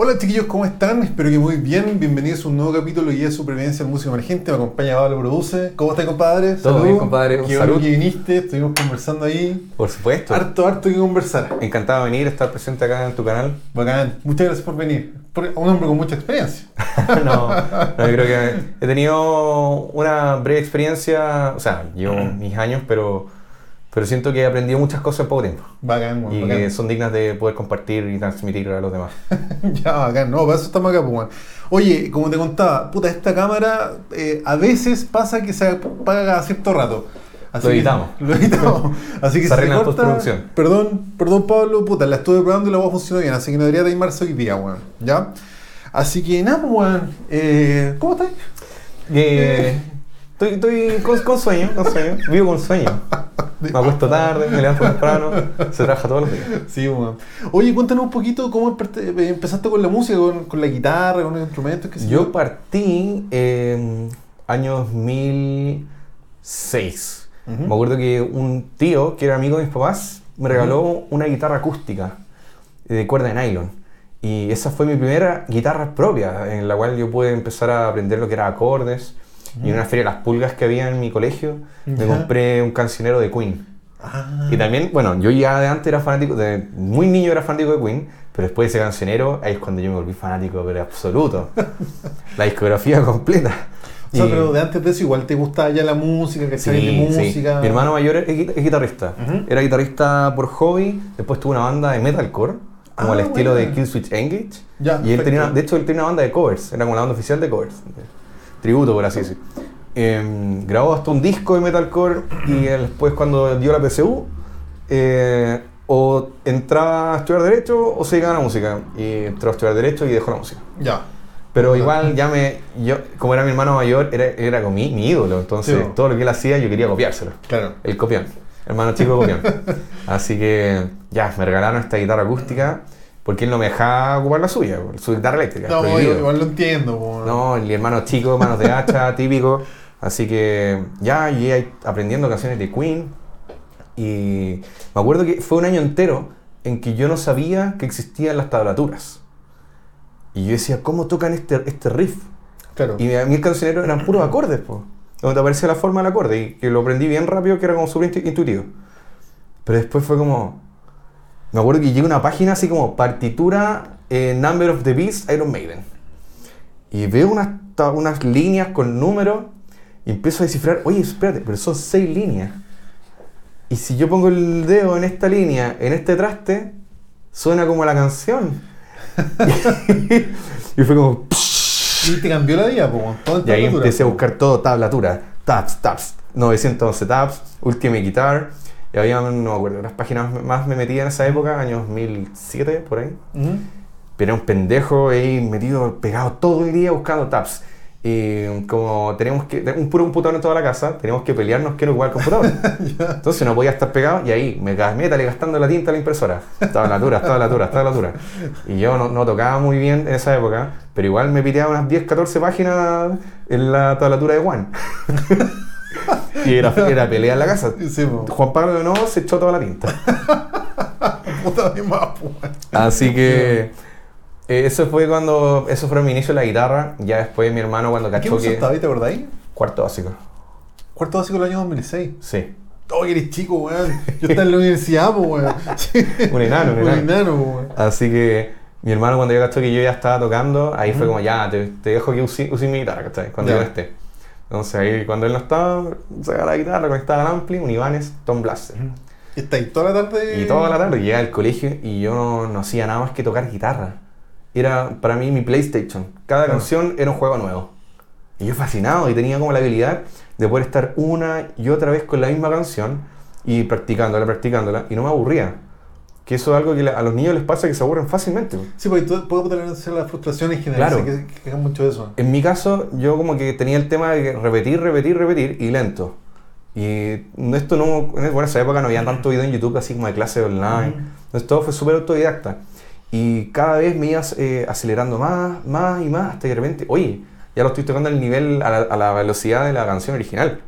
Hola chiquillos, ¿cómo están? Espero que muy bien. Bienvenidos a un nuevo capítulo de Guía de Supervivencia en Música Emergente. Me acompaña Pablo Produce. ¿Cómo estás, compadre? Todo bien, compadre. Qué bueno que viniste. Estuvimos conversando ahí. Por supuesto. Harto, harto que conversar. Encantado de venir, estar presente acá en tu canal. Bacán. Muchas gracias por venir. Un hombre con mucha experiencia. no, no, yo creo que he tenido una breve experiencia, o sea, llevo mis años, pero, pero siento que he aprendido muchas cosas en poco tiempo. Bacán, Y bacán. que son dignas de poder compartir y transmitir a los demás. ya, bacán. No, para eso estamos acá, pues. Oye, como te contaba, puta, esta cámara eh, a veces pasa que se apaga cada cierto rato. Lo que- editamos. Lo editamos. Así que Se si corta, postproducción. Perdón, perdón Pablo, puta, la estuve probando y la voz funcionó bien, así que no debería timarse hoy día, weón. ¿Ya? Así que nada, pues, weón. Eh, ¿Cómo estás? Eh, estoy estoy con, con sueño, con sueño. Vivo con sueño. Me acuesto tarde, me levanto temprano, se trabaja todos los días. Sí, weón. Oye, cuéntanos un poquito cómo eh, empezaste con la música, con, con la guitarra, con los instrumentos, qué sé Yo partí en año 2006. Ujú. Me acuerdo que un tío, que era amigo de mis papás, me regaló una guitarra acústica de cuerda de nylon. Y esa fue mi primera guitarra propia, en la cual yo pude empezar a aprender lo que era acordes. Y en una feria de las pulgas que había en mi colegio, me compré un cancionero de Queen. Ah, Y también, bueno, yo ya de antes era fanático, de muy niño era fanático de Queen, pero después de ese cancionero, ahí es cuando yo me volví fanático, pero absoluto. La discografía completa. o sea, Y- pero de antes de eso igual te gustaba ya la música, que Sí, de sí. música. Mi hermano mayor es, es guitarrista. Ujú. Era guitarrista por hobby, después tuvo una banda de metalcore, como Ah, al estilo buena. de Killswitch Engage. Ya, y él tenía, de hecho, él tenía una banda de covers, era como la banda oficial de covers. de tributo, por así decir. Em, grabó hasta un disco de metalcore y después cuando dio la PSU, eh, o entraba a estudiar Derecho o se dedicaba a la música. Y entró a estudiar Derecho y dejó la música. Ya. Pero igual ya me, yo, como era mi hermano mayor, era, era como mi, mi ídolo, entonces Sí, todo lo que él hacía yo quería copiárselo. Claro. El copión. Hermano chico copión. Así que ya, me regalaron esta guitarra acústica porque él no me dejaba ocupar la suya, su guitarra eléctrica. No, prohibido. igual, lo entiendo. No, el hermano chico, manos de hacha, típico. Así que ya llegué aprendiendo canciones de Queen. Y me acuerdo que fue un año entero en que yo no sabía que existían las tablaturas. Y yo decía, ¿cómo tocan este, este riff? Claro. Y a mí el cancionero eran puros acordes, po. Donde aparecía la forma del acorde y que lo aprendí bien rápido, que era como súper intu- intuitivo. Pero después fue como... Me acuerdo que llega una página así como partitura eh, Number of the Beast Iron Maiden. Y veo unas, unas líneas con números y empiezo a descifrar, oye, espérate, pero son seis líneas. Y si yo pongo el dedo en esta línea, en este traste, suena como la canción. y fue como... Y te cambió la vida, po. Todo Y ahí empecé a buscar todo tablatura, tabs, tabs, 911 tabs, Ultimate Guitar. Y había, no me acuerdo, las páginas más me metía en esa época, años 2007, por ahí. Ujú. Pero era un pendejo ahí metido, pegado todo el día buscando tabs. Y como teníamos que, un puro computador en toda la casa, teníamos que pelearnos quién ocupaba el computador. Entonces no podía estar pegado y ahí me métale gastando la tinta a la impresora. Tablatura, tablatura, tablatura. Y yo no, no tocaba muy bien en esa época, pero igual me piteaba unas 10, 14 páginas en la tablatura de Juan. y era, era pelea en la casa. Sí. Juan Pablo de nuevo se echó toda la tinta. Puta de más, po. Así que eh, eso fue cuando, eso fue mi inicio en la guitarra. Ya después mi hermano cuando ¿Qué cachó curso que... estaba ahí, te acordáis? Cuarto básico. Cuarto básico del año 2006. Sí. Oh, que eres chico, weón. Yo estaba en la universidad, po, weón. Un enano, un Un enano. weón. Así que mi hermano cuando yo cachó que yo ya estaba tocando, ahí fue como ya, te, te dejo que use, use mi guitarra, ¿cachai? Cuando yo esté. Entonces ahí cuando él no estaba, sacaba la guitarra, conectaba al ampli, un Ibanez, Tom Blaster. Y está ahí toda la tarde. Y toda la tarde llegaba al colegio y yo no, no hacía nada más que tocar guitarra. Era para mí mi PlayStation. Cada canción era un juego nuevo. Y yo fascinado y tenía como la habilidad de poder estar una y otra vez con la misma canción y practicándola, practicándola y no me aburría. Que eso es algo que a los niños les pasa que se aburren fácilmente. Sí, porque tú puedo tener las frustraciones generales Claro. que, que mucho de eso. En mi caso, yo como que tenía el tema de repetir, repetir, repetir y lento. Y esto no, en bueno, esa época no había tanto video en YouTube así como de clase online. Entonces todo fue súper autodidacta. Y cada vez me ibas eh, acelerando más, más y más hasta que de repente, oye, ya lo estoy tocando al nivel, a la, a la velocidad de la canción original.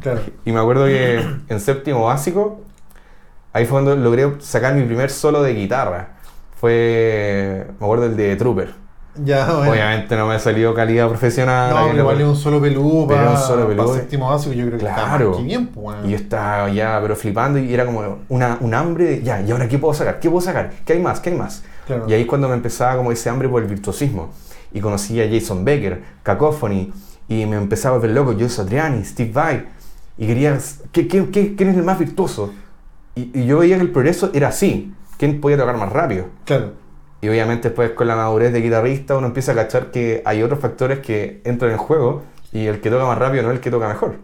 Claro. Y me acuerdo que en séptimo básico, ahí fue cuando logré sacar mi primer solo de guitarra. fue, me acuerdo el de Trooper. Ya, bueno. Obviamente no me ha salido calidad profesional. No, pero es un solo peludo Pero para, un solo peludo. para séptimo básico, yo creo que está Claro. que bien, pues. Y yo estaba ya, pero flipando y era como una, un hambre de, ya, ¿y ahora qué puedo sacar? ¿Qué puedo sacar? ¿Qué hay más? ¿Qué hay más? Claro. Y ahí es cuando me empezaba como ese hambre por el virtuosismo. Y conocí a Jason Becker, Cacophony, y me empezaba a volver loco, Joe Satriani, Steve Vai. Y quería, ¿qué, qué, qué- quién es el más virtuoso? Y, y yo veía que el progreso era así. ¿Quién podía tocar más rápido? Claro. Y obviamente después con la madurez de guitarrista uno empieza a cachar que hay otros factores que entran en juego y el que toca más rápido no es el que toca mejor.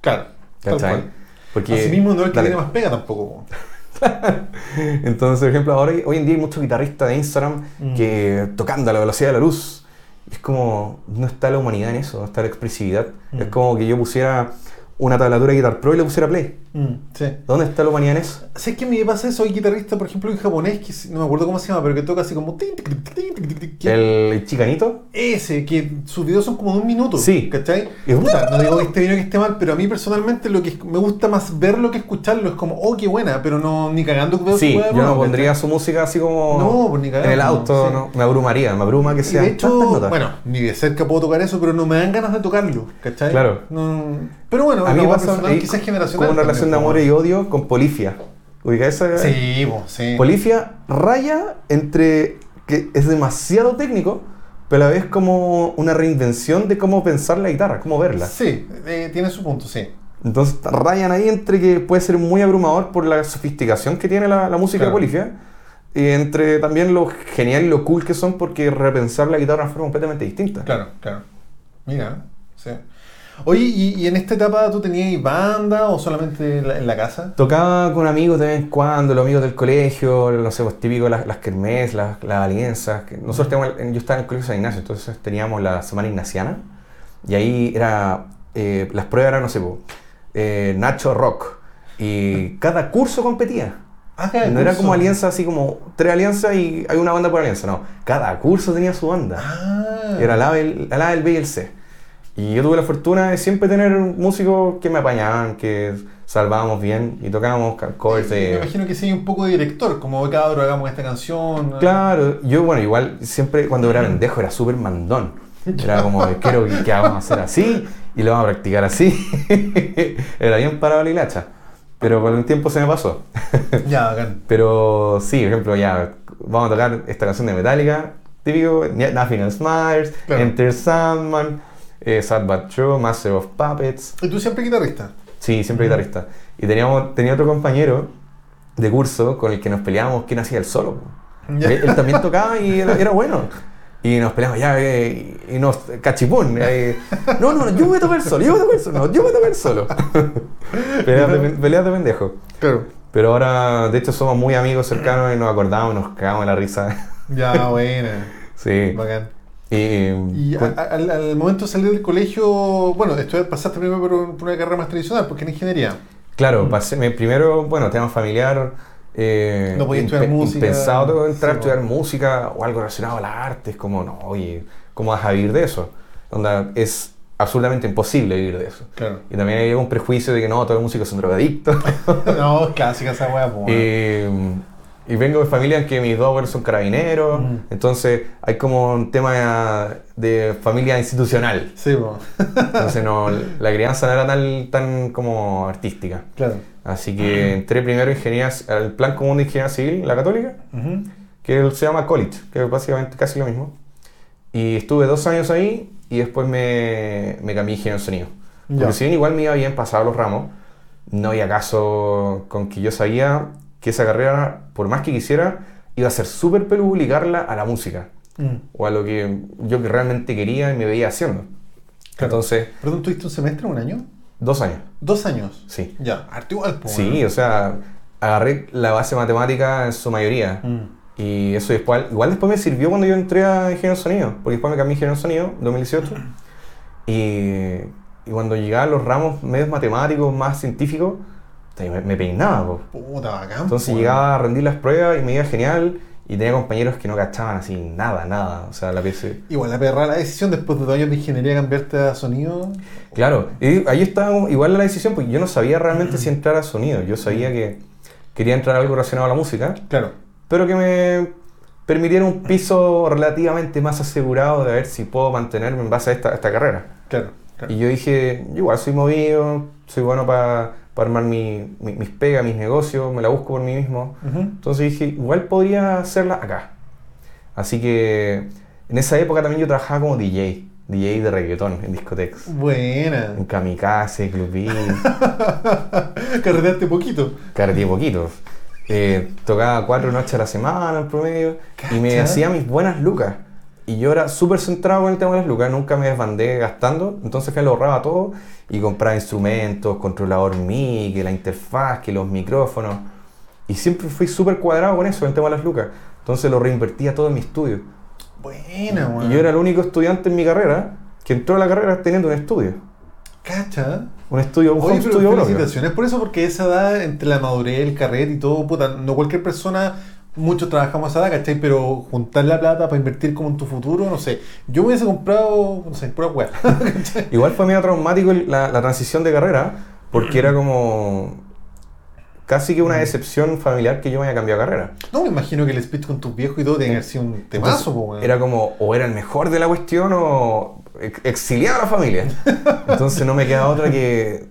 Claro. ¿Cachai? Porque, Asimismo, no es el que dale. tiene más pega tampoco. po. Entonces, por ejemplo, ahora hoy en día hay muchos guitarristas de Instagram Mm. que tocando a la velocidad de la luz. Es como, no está la humanidad en eso, no está la expresividad. Mm. Es como que yo pusiera una tablatura de Guitar Pro y le pusiera play. Mm, sí. ¿Dónde está la humanidad en eso? ¿Sabes qué me pasa eso? Hay guitarrista, por ejemplo, en japonés, que si- no me acuerdo cómo se llama, pero que toca así como... El chicanito. Ese, que sus videos son como de un minuto. Sí. ¿Cachai? Y- Puta, no digo que esté bien o que esté mal, pero a mí personalmente lo que me gusta más verlo que escucharlo. Es como, oh, qué buena, pero no ni cagando que veo Sí, yo no pondría ¿cachai? su música así como No, pues ni en cagando, el auto, sí. no, me abrumaría, me abruma que de hecho, notas. bueno, ni de cerca puedo tocar eso, pero no me dan ganas de tocarlo, ¿cachai? Claro. No- pero bueno, a mí me una pasa personal, ahí quizás generacional. como una relación de amor y odio con Polifia. ¿Ubica esa? Sí, po, sí. Polifia raya entre que es demasiado técnico, pero a la vez como una reinvención de cómo pensar la guitarra, cómo verla. Sí, eh, tiene su punto, sí. Entonces rayan ahí entre que puede ser muy abrumador por la sofisticación que tiene la, la música Claro. de Polifia, y entre también lo genial y lo cool que son porque repensar la guitarra de forma completamente distinta. Claro, claro. Mira, sí. Oye, ¿y, y en esta etapa tú tenías banda o solamente en la, en la casa? Tocaba con amigos de vez en cuando, los amigos del colegio, no sé, pues típico las, las kermés, las, las alianzas. Nosotros teníamos, yo estaba en el colegio San Ignacio, entonces teníamos la semana ignaciana y ahí era, eh, las pruebas eran, no sé, eh, Nacho Rock y cada curso competía. Ah, No era como alianza, así como tres alianzas y hay una banda por alianza, no. Cada curso tenía su banda. Ah. Era el A, el, el B y el C. Y yo tuve la fortuna de siempre tener músicos que me apañaban, que salvábamos bien y tocábamos covers Me imagino que sí, un poco de director, como cabro, hagamos esta canción. Claro, yo bueno, igual siempre cuando era pendejo era súper mandón. Era como, quiero que, que vamos a hacer así y lo vamos a practicar así. era bien parado la hilacha. Pero con el tiempo se me pasó. Ya, bacán. Pero sí, por ejemplo, ya vamos a tocar esta canción de Metallica, típico, Nothing Else Matters, Claro. Enter Sandman, eh, Sad But True, Master of Puppets. ¿Y tú siempre guitarrista? Sí, siempre guitarrista. Y teníamos, tenía otro compañero de curso con el que nos peleábamos quién hacía el solo. Ya. Él, él también tocaba y era, era bueno. Y nos peleamos ya, eh, y nos cachipún. eh, no, no, yo voy a tocar el solo, yo voy a tocar el solo, no, yo voy a tocar el solo. peleas, de, peleas de pendejo. Claro. Pero ahora, de hecho, somos muy amigos cercanos y nos acordamos y nos cagamos en la risa. Ya, buena. sí. Bacán. Y, Y a- a- al, al momento de salir del colegio, bueno, esto pasaste primero por, por una carrera más tradicional, porque en ingeniería. claro, pasé, me- primero, bueno, tema familiar. Eh, No podía estudiar música. Entrar a Sí, estudiar no. música o algo relacionado a las artes. Como, no, oye, ¿cómo vas a vivir de eso? Onda, es absolutamente imposible vivir de eso. Claro. Y también hay un prejuicio de que no, todos los músicos son drogadictos. no, es clásica esa po, weón. Eh, y vengo de familia en que mis dos abuelos son carabineros, Mm. entonces hay como un tema de familia institucional. Sí, po. Entonces no, la crianza no era tan, tan como artística. claro. Así que entré primero en ingeniería, al plan común de ingeniería civil, la católica, Ujú. que se llama college, que es básicamente casi lo mismo. Y estuve dos años ahí y después me, me cambié a ingeniero de sonido. Porque Ya. si bien igual me iba bien pasado los ramos, no había caso con que yo sabía que esa carrera, por más que quisiera, iba a ser súper peludo ligarla a la música. Mm. O a lo que yo que realmente quería y me veía haciendo. Claro. Entonces, ¿Perdón, tuviste un semestre, un año? dos años. Dos años. Sí. Ya, arte igual, Sí, o sea, agarré la base matemática en su mayoría. Mm. Y eso después, igual después me sirvió cuando yo entré a Ingeniero de Sonido, porque después me cambié a Ingeniero de Sonido, 2018. Y, y cuando llegaban los ramos medios matemáticos, más científicos, me, me peinaba. po. Puta, bacán. Entonces llegaba a rendir las pruebas y me iba genial. Y tenía compañeros que no cachaban así nada, nada. O sea, la PC. Igual la perra la decisión después de dos años de ingeniería cambiarte a sonido. Claro, y ahí estaba igual la decisión, porque yo no sabía realmente si entrar a sonido. Yo sabía que quería entrar a algo relacionado a la música. Claro. pero que me permitieron un piso relativamente más asegurado de ver si puedo mantenerme en base a esta, a esta carrera. Claro, claro. Y yo dije, igual soy movido, soy bueno para armar mi- mi- mis pegas, mis negocios, me la busco por mí mismo. Entonces dije, igual podría hacerla acá. Así que en esa época también yo trabajaba como DJ, DJ de reggaetón en discotecas. Buena. En Kamikaze, Club Carreteaste poquito. carreteé poquitos. Eh, tocaba cuatro noches a la semana en promedio y me hacía mis buenas lucas. Y yo era súper centrado con el tema de las lucas, nunca me desbandé gastando, entonces que lo ahorraba todo y compraba instrumentos, controlador MIDI, que la interfaz, que los micrófonos. Y siempre fui súper cuadrado con eso, el tema de las lucas. Entonces lo reinvertía todo en mi estudio. Buena, weón. Y yo era el único estudiante en mi carrera que entró a la carrera teniendo un estudio. Cacha. Un estudio, un Oye, pero studio propio. felicitaciones por eso, porque esa edad, entre la madurez, el carrete y todo, puta, no cualquier persona, muchos trabajamos a edad, ¿cachai? Pero juntar la plata para invertir como en tu futuro, no sé. Yo me hubiese comprado, no sé, pura weá. ¿cachai? Igual fue medio traumático la, la transición de carrera, porque era como casi que una decepción familiar que yo me haya cambiado de carrera. No, me imagino que el speech con tus viejos y todo tiene que sido un temazo, weón. Era como, o era el mejor de la cuestión o ex- exiliado a la familia. Entonces no me queda otra que...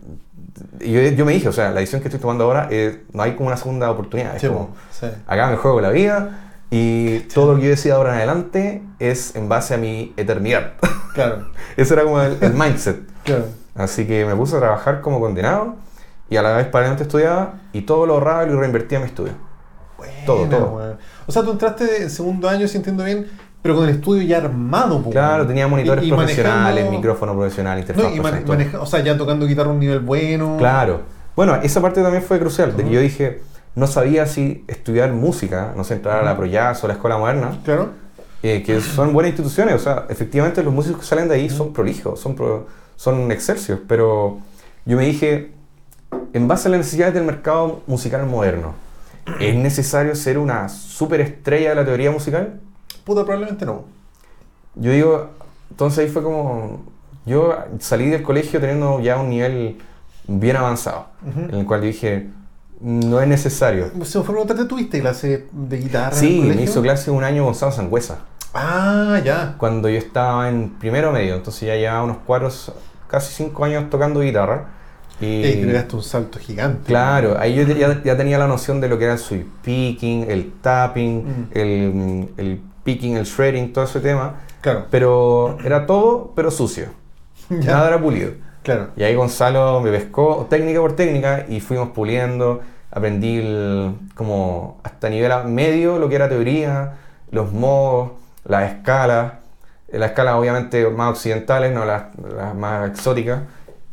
Yo, yo me dije, o sea, la decisión que estoy tomando ahora, es, no hay como una segunda oportunidad. Es Sí, como, sí. acá me juego la vida y todo lo que yo decida ahora en adelante es en base a mi eternidad. Claro, Ese era como el, el mindset. claro. Así que me puse a trabajar como condenado y a la vez paralelamente estudiaba y todo lo ahorraba y lo reinvertía en mi estudio. Todo, todo. O sea, tú entraste en segundo año, si entiendo bien, pero con el estudio ya armado, po, Claro, tenía monitores Y- y profesionales, micrófono profesional, interfaz No, y mane- maneja- o sea, ya tocando guitarra a un nivel bueno. Claro. Bueno, esa parte también fue crucial, de que yo dije, no sabía si estudiar música, no sé, entrar a la Ujú. Proyas o la Escuela Moderna, Claro. eh, que son buenas instituciones, o sea, efectivamente los músicos que salen de ahí son prolijos, son, pro- son excelsios, pero yo me dije, en base a las necesidades del mercado musical moderno, ¿es necesario ser una superestrella de la teoría musical? Puta, probablemente no. Yo digo, entonces ahí fue como, yo salí del colegio teniendo ya un nivel bien avanzado, Ujú. en el cual yo dije, no es necesario. Se me fue preguntarte, ¿tuviste clase de guitarra? en Sí, el me hizo clase un año Gonzalo Sangüesa, Ah, ya. cuando yo estaba en primero medio, entonces ya llevaba unos cuatro, casi cinco años tocando guitarra. Y Ey, creaste un salto gigante. claro, ahí yo ya, ya tenía la noción de lo que era el sweep picking, el tapping, Mm. el, el picking, el shredding, todo ese tema, Claro. pero era todo, pero sucio. Ya. Nada era pulido. Claro. Y ahí Gonzalo me pescó técnica por técnica y fuimos puliendo. Aprendí el- como hasta nivel medio lo que era teoría, los modos, las escalas. Las escalas obviamente más occidentales, no las, las más exóticas.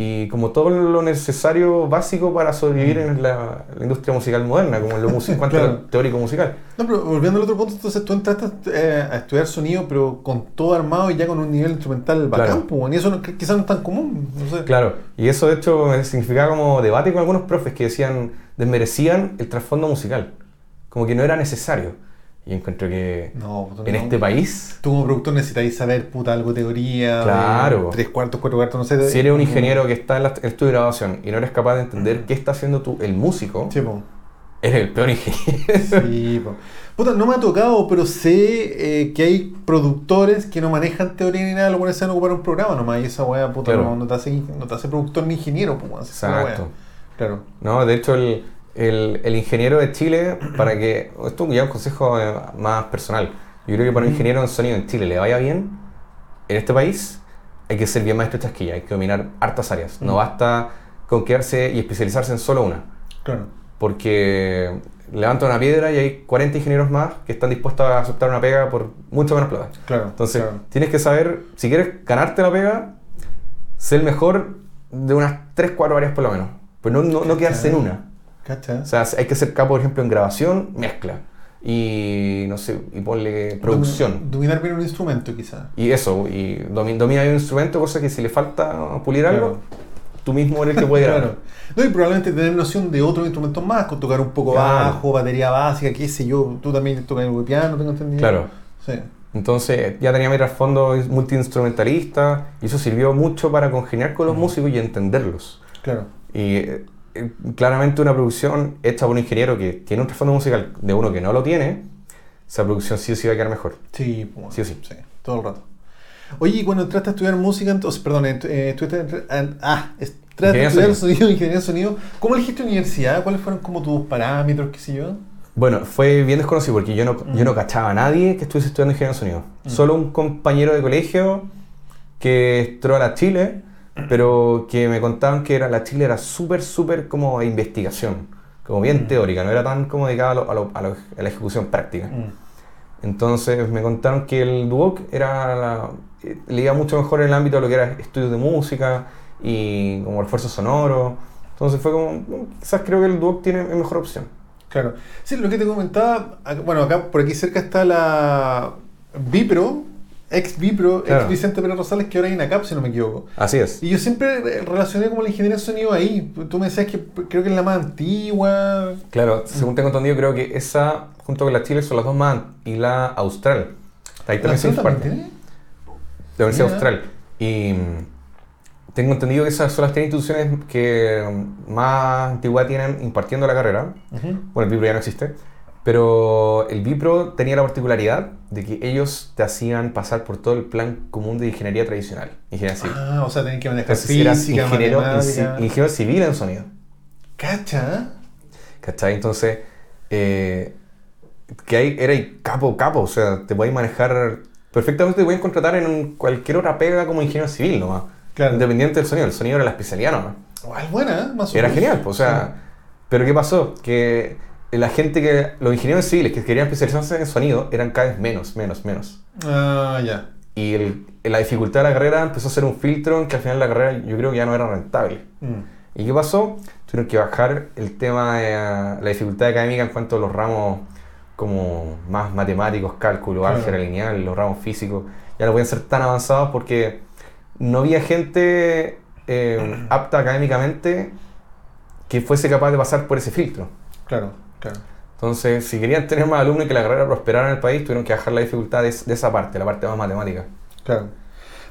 Y como todo lo necesario básico para sobrevivir en la, la industria musical moderna, como en lo musical, Claro. teórico musical. No, pero volviendo al otro punto, entonces tú entraste eh, a estudiar sonido, pero con todo armado y ya con un nivel instrumental bacán, Claro. po, y eso no- quizás no es tan común. No sé. Claro, y eso de hecho significaba como debate con algunos profes que decían, desmerecían el trasfondo musical, como que no era necesario. Y encuentro que No, tú en no. este país, Tú como productor necesitáis saber, puta, algo de teoría. Claro. tres cuartos, cuatro cuartos, no sé. si eres un ingeniero que está en, la, en el estudio de grabación y no eres capaz de entender qué está haciendo tú, el músico, Sí, po. eres el peor ingeniero. Sí, po. Puta, no me ha tocado, pero sé eh, que hay productores que no manejan teoría ni nada, lo ponen a ocupar un programa nomás. Y esa weá, puta, Claro. no, no te hace, no te hace productor ni ingeniero, pues. Exacto. Claro. No, de hecho, el, el- el ingeniero de Chile, para que. Esto ya es un consejo eh, más personal. Yo creo que para un ingeniero en sonido en Chile le vaya bien, en este país, hay que ser bien maestro chasquilla, hay que dominar hartas áreas. No basta con quedarse y especializarse en solo una. Claro. Porque levanta una piedra y hay 40 ingenieros más que están dispuestos a aceptar una pega por mucho menos plata. Claro. Entonces, claro. tienes que saber, si quieres ganarte la pega, ser el mejor de unas 3, 4 áreas por lo menos. Pero no, no, no quedarse en una. ¿Cacha? O sea, hay que ser capo, por ejemplo, en grabación, mezcla. Y no sé, y ponle producción. Domin- Dominar bien un instrumento, quizás. Y eso, y domi- domina bien un instrumento, cosa que si le falta pulir algo, tú mismo eres el que puede grabar. Claro. No, y probablemente tener noción de otros instrumentos más, con tocar un poco Claro. bajo, batería básica, qué sé yo. Tú también tocas de piano, tengo entendido. Claro. Sí. Entonces ya tenía mi trasfondo multiinstrumentalista y eso sirvió mucho para congeniar con los músicos y entenderlos. Claro. Y eh, eh, claramente una producción hecha por un ingeniero que tiene un trasfondo musical de uno que no lo tiene, esa producción sí o sí va a quedar mejor. Sí, pues, Sí o sí. todo el rato. Oye, y cuando entraste a estudiar música, entonces, perdón, ent- eh, estuviste ah, entraste a estudiar de sonido, ingeniería de sonido. ¿Cómo elegiste universidad? ¿Cuáles fueron como tus parámetros, qué sé yo? Bueno, fue bien desconocido porque yo no, Mm. yo no cachaba a nadie que estuviese estudiando ingeniería de sonido. Mm. Solo un compañero de colegio que entró a la Chile, pero que me contaban que era, la Chile era súper, súper como de investigación, como bien Mm. teórica, no era tan como dedicada a, lo- a lo- a lo- a la ejecución práctica. Mm. Entonces me contaron que el Duoc era la- eh, le iba mucho mejor en el ámbito de lo que era estudios de música y como refuerzo sonoro. Entonces fue como, "Mm, quizás creo que el Duoc tiene mejor opción. Claro. Sí, lo que te comentaba, bueno, acá por aquí cerca está la Vipro, ex Vipro, Claro. ex Vicente Pérez Rosales, que ahora hay INACAP, si no me equivoco. Así es. Y yo siempre relacioné como la ingeniería de sonido ahí. Tú me decías que creo que es la más antigua. Claro, según tengo entendido, creo que esa, junto con la Chile, son las dos más y la Austral. Ahí ¿La también se imparte. también La Universidad. Austral. Y mm, tengo entendido que esas son las tres instituciones que mm, más antigüedad tienen impartiendo la carrera. tiene? Ujú. Bueno, el Vipro ya no existe. Pero el Vipro tenía la particularidad de que ellos te hacían pasar por todo el plan común de ingeniería tradicional. Ingeniería civil. Ah, o sea, tenés que manejar Entonces eras física, ingeniero, ingeniero civil en sonido. Cacha. ¿Cachai? Entonces, eh, que ahí era capo, capo, o sea, te podéis manejar, perfectamente te podéis contratar en cualquier otra pega como ingeniero civil nomás. Claro. Independiente del sonido, el sonido era la especialidad nomás. Igual buena, ¿eh? Más o Era genial, pues, o sea, pero ¿qué pasó? Que la gente que, los ingenieros civiles que querían especializarse en sonido eran cada vez menos, menos, menos. Ah, ya. Y el- la dificultad de la carrera empezó a ser un filtro en que al final la carrera yo creo que ya no era rentable. Mm. ¿Y qué pasó? Tuvieron que bajar el tema de la dificultad académica en cuanto a los ramos como más matemáticos, cálculo, Claro. álgebra lineal, los ramos físicos. Ya no pueden ser tan avanzados porque no había gente eh, apta académicamente que fuese capaz de pasar por ese filtro. Claro, claro. Entonces, si querían tener más alumnos y que la carrera prosperara en el país, tuvieron que bajar la dificultad de, de esa parte, la parte más matemática. Claro.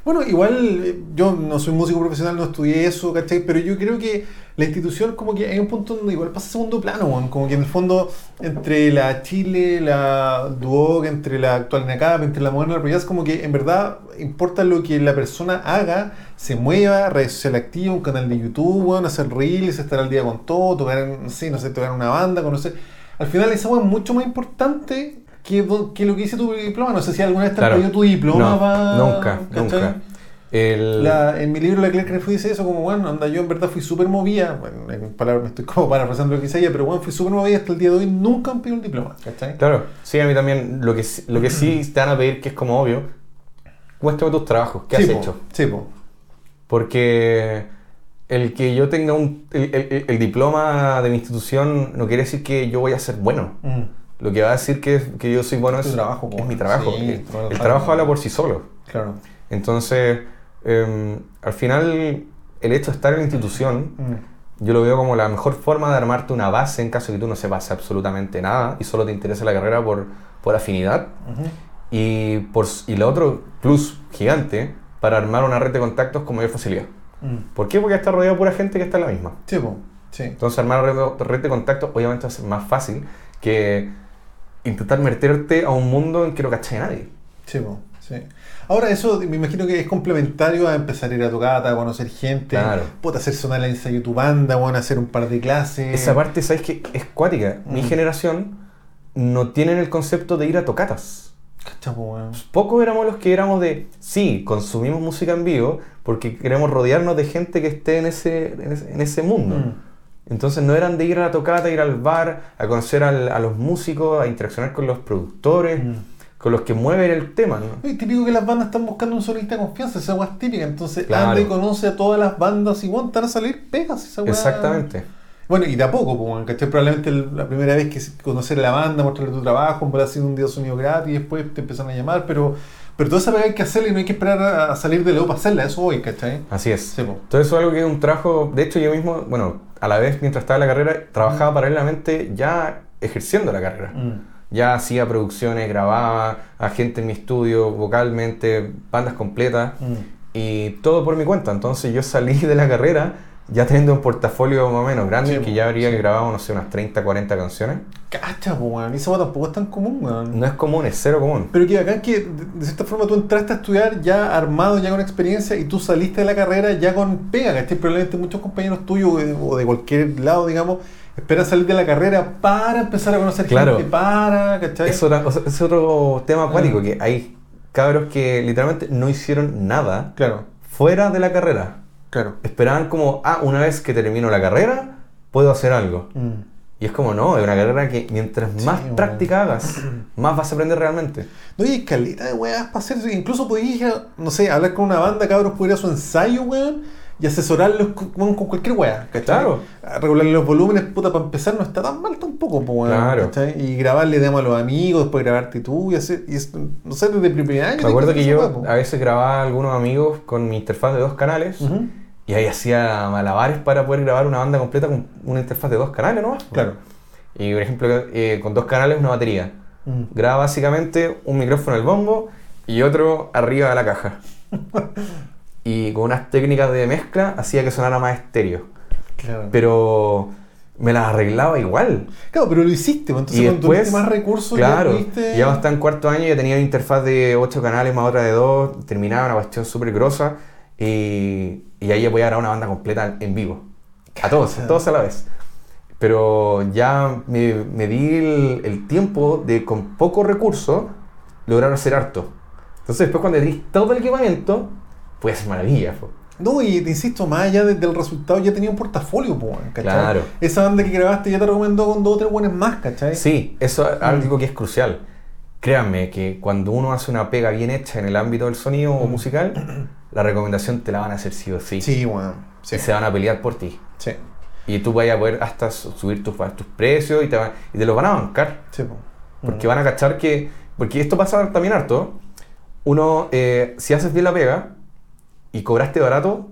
Bueno, igual eh, yo no soy músico profesional, no estudié eso, ¿cachai? Pero yo creo que la institución como que hay un punto donde igual pasa a segundo plano, como que en el fondo entre la Chile, la Duoc, entre la actual NACAP, entre la moderna, la es como que en verdad importa lo que la persona haga, se mueva, redes sociales activas, un canal de YouTube, weón, hacer reels, estar al día con todo, tocar, no sé, no sé, tocar una banda, conocer... Al final esa es mucho más importante que, que lo que dice tu diploma. No sé si alguna vez te Claro. pedido tu diploma No, pa- nunca, ¿cachai? nunca. El, La- en mi libro La fui dice eso, como bueno, anda, yo en verdad fui súper movida, bueno, en palabras me estoy como parafraseando lo que dice ella, pero bueno, fui súper movida hasta el día de hoy, nunca han pedido el diploma, ¿cachai? Claro, sí, a mí también lo que, sí- lo que sí te van a pedir, que es como obvio, muéstrame tus trabajos, ¿qué Sí, has po, hecho? Sí, po. Porque el que yo tenga un, el, el- el diploma de mi institución no quiere decir que yo voy a ser bueno. Mm, Lo que va a decir que, que yo soy bueno es, trabajo, es mi trabajo. Sí, el, trabajo habla por sí solo. claro. Entonces, em, al final, el hecho de estar en la institución, Mm, yo lo veo como la mejor forma de armarte una base en caso de que tú no sepas absolutamente nada y solo te interese la carrera por, por afinidad. Y, por, y lo otro plus gigante para armar una red de contactos con mayor facilidad. Mm, ¿Por qué? Porque está rodeado de pura gente que está en la misma. Sí, sí. Entonces armar una red, de contactos obviamente va a ser más fácil que intentar meterte a un mundo en que no caché nadie. Sí, po, sí. Ahora eso me imagino que es complementario a empezar a ir a tocata, a conocer gente, Claro. puta, hacer sonar el ensayo tu banda, bueno, hacer un par de clases. Esa parte, ¿sabes qué? Es cuática. Mi Mm. generación no tienen el concepto de ir a tocatas. Weón. Pocos éramos los que éramos de, sí, consumimos música en vivo porque queremos rodearnos de gente que esté en ese, en ese, en ese mundo. Mm. Entonces no eran de ir a la tocata, ir al bar, a conocer al- a los músicos, a interaccionar con los productores, Mm. Con los que mueven el tema. ¿no? Y típico que las bandas están buscando un solista de confianza, esa weá es típica. Entonces Claro. anda y conoce a todas las bandas y bueno, a salir pegas esa weá. Exactamente. Bueno, y de a poco, pues, ¿cachai? Probablemente la primera vez que conocer a la banda, mostrarle tu trabajo, en hacer un día de sonido gratis y después te empiezan a llamar, pero, pero toda esa pega hay que hacerla y no hay que esperar a, salir de la para hacerla, eso hoy, ¿cachai? Así es. Sí. Todo eso es algo que es un trabajo, de hecho yo mismo, bueno, a la vez mientras estaba en la carrera, trabajaba paralelamente ya ejerciendo la carrera. Mm. Ya hacía producciones, grababa a gente en mi estudio, vocalmente, bandas completas Mm. y todo por mi cuenta. Entonces yo salí de la carrera ya teniendo un portafolio más o menos grande, Sí, que ya habría sí. grabado, no sé, unas 30, 40 canciones. Cacha, weón. Esa tampoco es tan común, weón. No es común, es cero común. Pero que acá que de cierta forma tú entraste a estudiar ya armado, ya con experiencia y tú saliste de la carrera ya con pega, ¿cachai? Probablemente muchos compañeros tuyos eh, o de cualquier lado, digamos, esperan salir de la carrera para empezar a conocer Claro. gente, para, ¿cachai? Es, otra- o sea, es otro tema acuático, Ah. que hay cabros que literalmente no hicieron nada Claro, fuera de la carrera. claro. Esperaban como, ah, una vez que termino la carrera, puedo hacer algo. Mm. Y es como, no, es una carrera que mientras Sí, más bueno. práctica hagas, más vas a aprender realmente. No, y caleta de weas para hacer. Incluso podías, no sé, hablar con una banda, cabros, poder ir a su ensayo, weón, y asesorarlos con, cualquier ¿cachai? Claro. A regularle los volúmenes, puta, para empezar no está tan mal tampoco, po, Claro. ¿cachai? Y grabarle demos a los amigos, después grabarte tú, y hacer, y es- no sé, desde el primer año. Me acuerdo que yo a veces grababa a algunos amigos con mi interfaz de dos canales y ahí hacía malabares para poder grabar una banda completa con una interfaz de dos canales nomás. Claro. Y por ejemplo, eh, con dos canales una batería. Mm. Graba básicamente un micrófono al bombo y otro arriba de la caja. y con unas técnicas de mezcla hacía que sonara más estéreo. Claro. Pero me las arreglaba igual. Claro, pero lo hiciste, pues, entonces y cuando después, más recursos claro, ya pudiste... ya hasta en cuarto año ya tenía una interfaz de 8 canales más otra de 2, terminaba una cuestión súper grosa y, y ahí ya podía grabar una banda completa en vivo. A todos, a todos a la vez. Pero ya me, me di el, el tiempo de con poco recurso lograr hacer harto. Entonces después cuando tenés todo el equipamiento, puedes hacer maravillas. po. No, y te insisto, más allá de- del resultado ya tenía un portafolio, po, ¿cachai? Claro. Esa banda que grabaste ya te recomendó con dos o tres buenos más, ¿cachai? Sí, eso es algo que es crucial. Créanme que cuando uno hace una pega bien hecha en el ámbito del sonido o musical, la recomendación te la van a hacer sí o sí. Sí, weón. Sí. Y se van a pelear por ti. Sí. Y tú vayas a poder hasta su- subir tus, tus precios y te, van- y te los van a bancar. Sí, po. Porque van a cachar que. Porque esto pasa también harto. Uno, eh, si haces bien la pega y cobraste barato,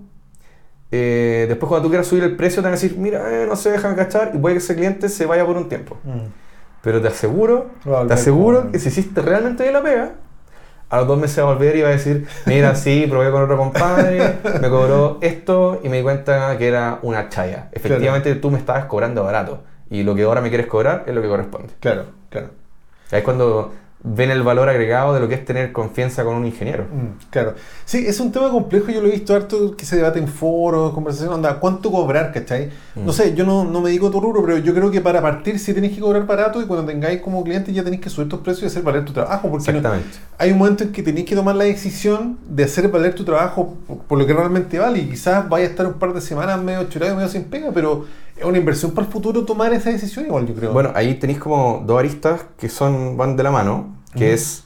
eh, después cuando tú quieras subir el precio te van a decir, mira, eh, no se dejan cachar y puede que ese cliente se vaya por un tiempo. Mm. Pero te aseguro, te aseguro con- que si hiciste realmente bien la pega, a los dos meses va a volver y va a decir, mira, sí, probé con otro compadre, me cobró esto y me di cuenta que era una chaya. Efectivamente tú me estabas cobrando barato y lo que ahora me quieres cobrar es lo que corresponde. Claro, claro. Ahí es cuando ven el valor agregado de lo que es tener confianza con un ingeniero. Mm, claro. Sí, es un tema complejo, yo lo he visto harto que se debate en foros, conversaciones, onda, ¿cuánto cobrar, cachai? Mm. No sé, yo no, no me digo tu rubro, pero yo creo que para partir sí tenéis que cobrar barato y cuando tengáis como cliente ya tenéis que subir tus precios y hacer valer tu trabajo, porque no- Exactamente. hay un momento en que tenéis que tomar la decisión de hacer valer tu trabajo por, por lo que realmente vale y quizás vaya a estar un par de semanas medio churado, medio sin pega, pero es una inversión para el futuro tomar esa decisión igual, yo creo. Bueno, ahí tenéis como dos aristas que son van de la mano, que Ujú. es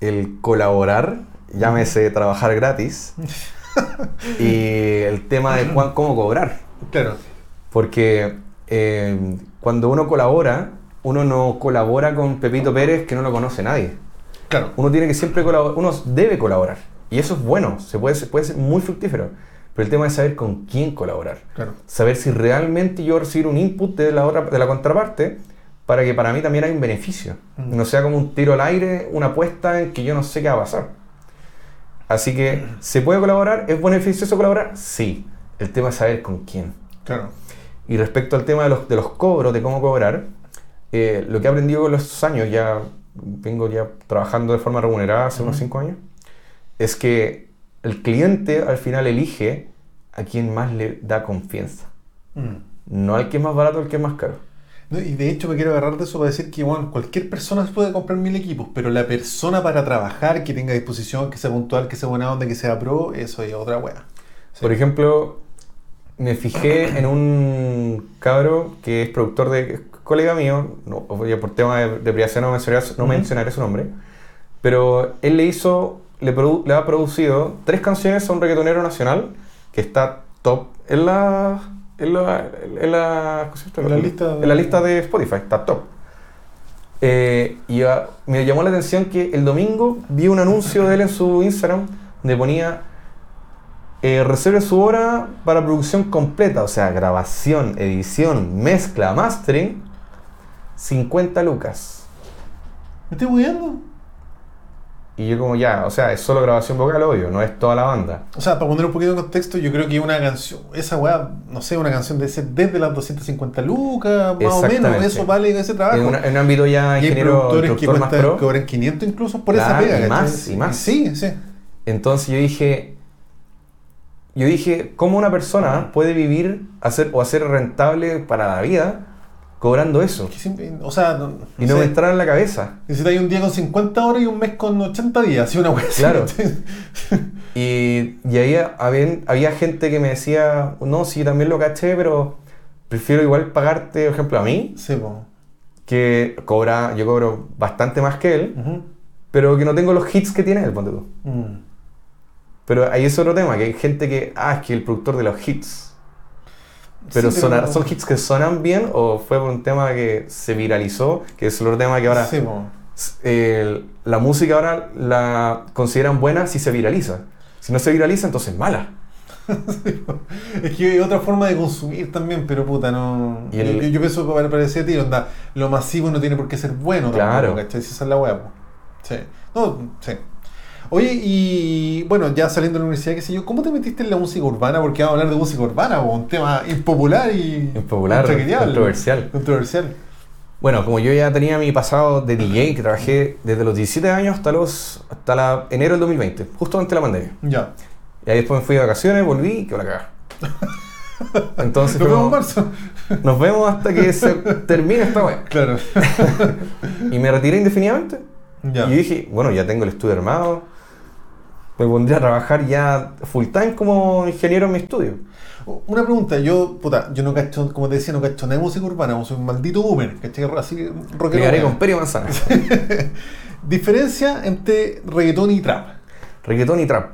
el colaborar, llámese trabajar gratis, y el tema de cuán- cómo cobrar. claro. Porque eh, cuando uno colabora, uno no colabora con Pepito Pérez que no lo conoce nadie. Claro. Uno tiene que siempre colaborar, uno debe colaborar. Y eso es bueno, se puede, se puede ser muy fructífero. Pero el tema es saber con quién colaborar. Claro. Saber si realmente yo recibir un input de la, otra, de la contraparte para que para mí también hay un beneficio. Mm. No sea como un tiro al aire, una apuesta en que yo no sé qué va a pasar. Así que, ¿se puede colaborar? ¿Es beneficioso colaborar? Sí. El tema es saber con quién. Claro. Y respecto al tema de los, de los cobros, de cómo cobrar, eh, lo que he aprendido con los años, ya vengo ya trabajando de forma remunerada hace unos Ujú. 5 años, es que el cliente al final elige a quien más le da confianza. Mm. No al que es más barato, al que es más caro. No, y de hecho me quiero agarrar de eso para decir que bueno, cualquier persona puede comprar mil equipos, pero la persona para trabajar, que tenga disposición, que sea puntual, que sea buena onda, que sea pro, eso es otra wea. Sí. Por ejemplo, me fijé en un cabro que es productor de es colega mío, no, por tema de, de privacidad no mencionaré, no mencionaré su nombre, pero él le hizo, le, ha producido tres canciones a un reggaetonero nacional que está top en la, en la, en la. En la lista de- en la lista de Spotify, está top. Eh, y me llamó la atención que el domingo vi un anuncio de él en su Instagram donde ponía eh, reserve su hora para producción completa, o sea, grabación, edición, mezcla, mastering, 50 lucas. ¿Me estoy cuidando? Y yo como ya, o sea, es solo grabación vocal, obvio, no es toda la banda. O sea, para poner un poquito en contexto, yo creo que una canción, esa weá, no sé, una canción de ser desde las 250 lucas, más o menos, eso vale ese trabajo. En, una- en un ámbito ya y hay ingeniero, productores que pro. cobran 500 incluso por esa pega. y ¿cachai? más, y más. Sí, sí. Entonces yo dije, yo dije, ¿cómo una persona puede vivir hacer, o hacer rentable para la vida cobrando eso? O sea, no, Y no me sé, entrara en la cabeza. necesitáis un día con 50 horas y un mes con 80 días, así una weá así, Claro. Y, y ahí había, había gente que me decía, no, sí, también lo caché, pero prefiero igual pagarte, por ejemplo, a mí, Sí, po. que cobra, yo cobro bastante más que él, pero que no tengo los hits que tiene él, ponte tú. Mm. Pero ahí es otro tema, que hay gente que, ah, es que el productor de los hits. Pero, Sí, sonar- son hits que sonan bien o fue por un tema que se viralizó, que es otro tema que ahora Sí, el- la música ahora la consideran buena si se viraliza. Si no se viraliza, entonces es mala. Es que hay otra forma de consumir también, pero puta, no. Y el- Yo, yo pienso para parecer a ti, onda, lo masivo no tiene por qué ser bueno, Claro. tampoco, ¿cachai? Si esa es la po. Sí. No, sí. Oye, y bueno, ya saliendo de la universidad, qué sé yo, ¿cómo te metiste en la música urbana? Porque vamos a hablar de música urbana, un tema impopular y. Impopular, controversial. controversial. Bueno, como yo ya tenía mi pasado de DJ, que trabajé desde los 17 años hasta los hasta la, enero del 2020, justo antes de la pandemia. Ya. Y ahí después me fui de vacaciones, volví y quedó la cagada. Entonces Nos vemos en marzo. nos vemos hasta que se termine esta wea. Claro. Y me retiré indefinidamente. ya. Y dije, bueno, ya tengo el estudio armado. Me pondría a trabajar ya full time como ingeniero en mi estudio. Una pregunta, yo, puta, yo no cacho, como te decía, no cacho nada de música urbana, soy un maldito boomer, ¿cachai? Así, rockero. Weón. con Peri Manzana. Diferencia entre reggaetón y trap. Reggaetón y trap.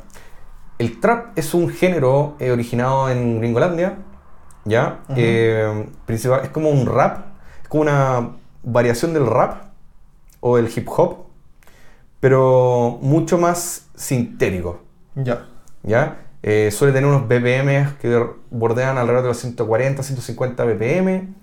El trap es un género eh, originado en Gringolandia, ¿ya? Eh, principal, es como un rap, es como una variación del rap o el hip hop, pero mucho más sintético, Ya. ¿ya? Eh, suele tener unos BPM que bordean alrededor de los 140, 150 BPM,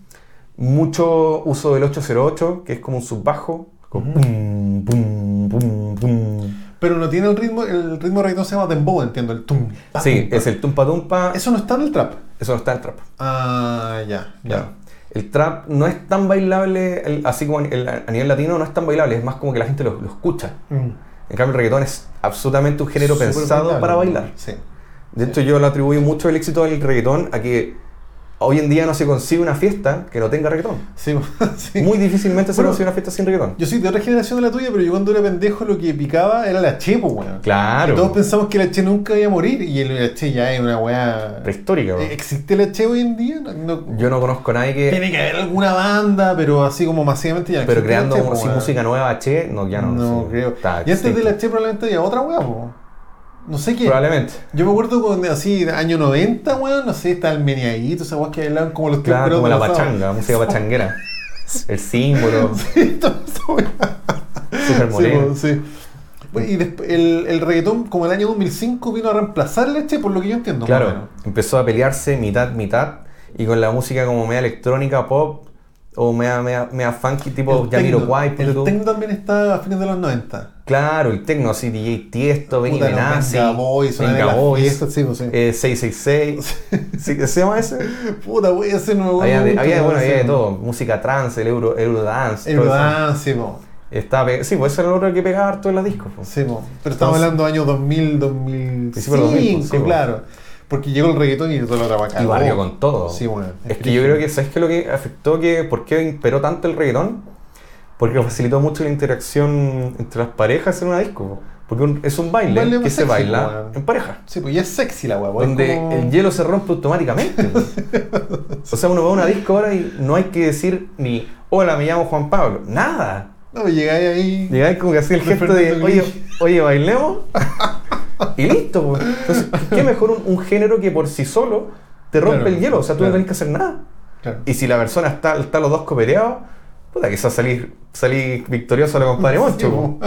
mucho uso del 808, que es como un subbajo, como Ujú. pum, pum, pum, pum. Pero no tiene el ritmo, el ritmo reggaetón se llama dembow, entiendo, el tum. pa, Sí, es el tumpa tumpa. Eso no está en el trap. Eso no está en el trap. Ah, ya, ya. Ya. El trap no es tan bailable, el- así como el- a nivel latino no es tan bailable, es más como que la gente lo, lo escucha. Mm. En cambio, el reggaetón es absolutamente un género pensado para bailar. Sí. De hecho, yo le atribuyo mucho el éxito del reggaetón a que hoy en día no se consigue una fiesta que no tenga reggaetón. Sí, sí. Muy difícilmente se Bueno, consigue una fiesta sin reggaetón. Yo soy de otra generación de la tuya, pero yo cuando era pendejo lo que picaba era la che, pues, weón. Claro. Y todos pensamos que la che nunca iba a morir y el la che ya es una weá. Prehistórica. Eh, ¿Existe la che hoy en día? No- no- Yo no conozco a nadie que... Tiene que haber alguna banda, pero así como masivamente ya no Pero creando che, como po, así weón. música nueva, che, no, ya no. No sí, creo. está y antes de la che probablemente había otra weá, po. No sé qué. Probablemente. Yo me acuerdo con así, año 90, weón, no sé, está el meneadito, esas weas que bailaban como los Claro, como la de pachanga, música pachanguera. El símbolo, Sí, todo eso, weón. super Sí, moreno. po, sí. Bueno, Y después, el, el reggaetón, como el año 2005, vino a reemplazar la che, por lo que yo entiendo. Claro, empezó a pelearse mitad, mitad, y con la música como media electrónica, pop, o media, media, media funky, tipo El Jamiroquai, El tú. techno también está a fines de los 90. Claro, el tecno, así, DJ Tiesto, Benny Benassi, Venga de Venga las Boys, fiestas, sí, pues, sí. eh, 666, ¿sí, ¿se llama ese? Puta, wey, ese nuevo. Había, bueno, había de todo, música trance, el Euro, Eurodance, El todo eso. dance, sí, po. Estaba pe- sí, pues eso era lo otro que pegaba harto en las discos. po. Sí, po. Pero estamos hablando de años 2000, 2005, Principio de los 2000, sí, po. claro. Porque llegó el reggaetón y todo lo otra Y barrio con todo. Sí, bueno. Es que yo creo que, ¿sabes qué lo que afectó que, por qué imperó tanto el reggaetón? Porque facilitó mucho la interacción entre las parejas en una disco. po. Porque un- es un baile, baile que se sexy, baila weón. en pareja. Sí, pues ya es sexy la weá, Donde como- el hielo se rompe automáticamente. o sea, uno va a una disco ahora y no hay que decir ni hola, me llamo Juan Pablo. Nada. No, llegáis ahí. Llegáis como que así el gesto de, oye, oye, bailemos. y listo, pues. Entonces, ¿qué mejor un, un género que por sí solo te rompe Claro, el hielo? O sea, tú no tenés que hacer nada. Claro. Y si la persona está, está los dos copeteados, puta, quizás salir salí victorioso a la compadre Moncho.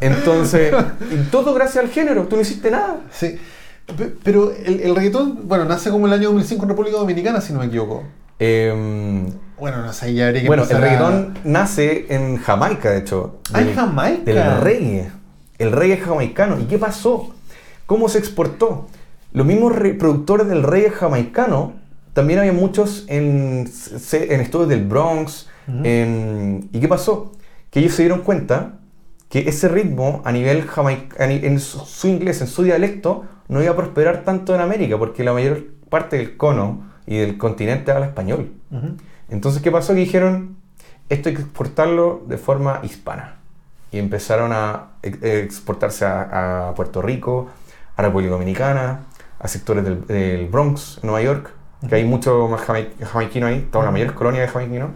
Entonces, y todo gracias al género, tú no hiciste nada. Sí. Pe- Pero el, el reggaetón, bueno, nace como el año 2005 en República Dominicana, si no me equivoco. Eh, Bueno, no sé, ya habría que Bueno, el a- reggaetón nace en Jamaica, de hecho. Ah, en Jamaica. Del reggae. El reggae jamaicano. ¿Y qué pasó? ¿Cómo se exportó? Los mismos re- productores del reggae jamaicano, también había muchos en, en estudios del Bronx. en- ¿Y qué pasó? Que ellos se dieron cuenta que ese ritmo a nivel jamaica, en su, inglés, en su dialecto, no iba a prosperar tanto en América, porque la mayor parte del cono y del continente habla español. Ujú. Entonces, ¿qué pasó? Que dijeron, esto hay que exportarlo de forma hispana. Y empezaron a ex- exportarse a, a Puerto Rico, a República Dominicana, a sectores del, del Bronx, Nueva York, que hay mucho más jamai- jamaiquino ahí, toda la mayor colonia de jamaiquino.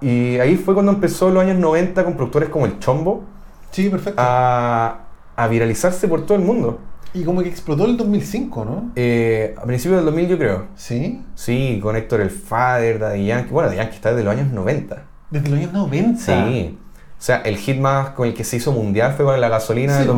Y ahí fue cuando empezó en los años 90 con productores como el Chombo Sí, perfecto. a, a viralizarse por todo el mundo. Y como que explotó el 2005, ¿no? Eh, a principios del 2000 yo creo. Sí. Sí, con Héctor El Fader, Daddy Yankee. Bueno, Daddy Yankee está desde los años 90. Desde los años 90. Sí. O sea, el hit más con el que se hizo mundial fue con la gasolina Sí, de po.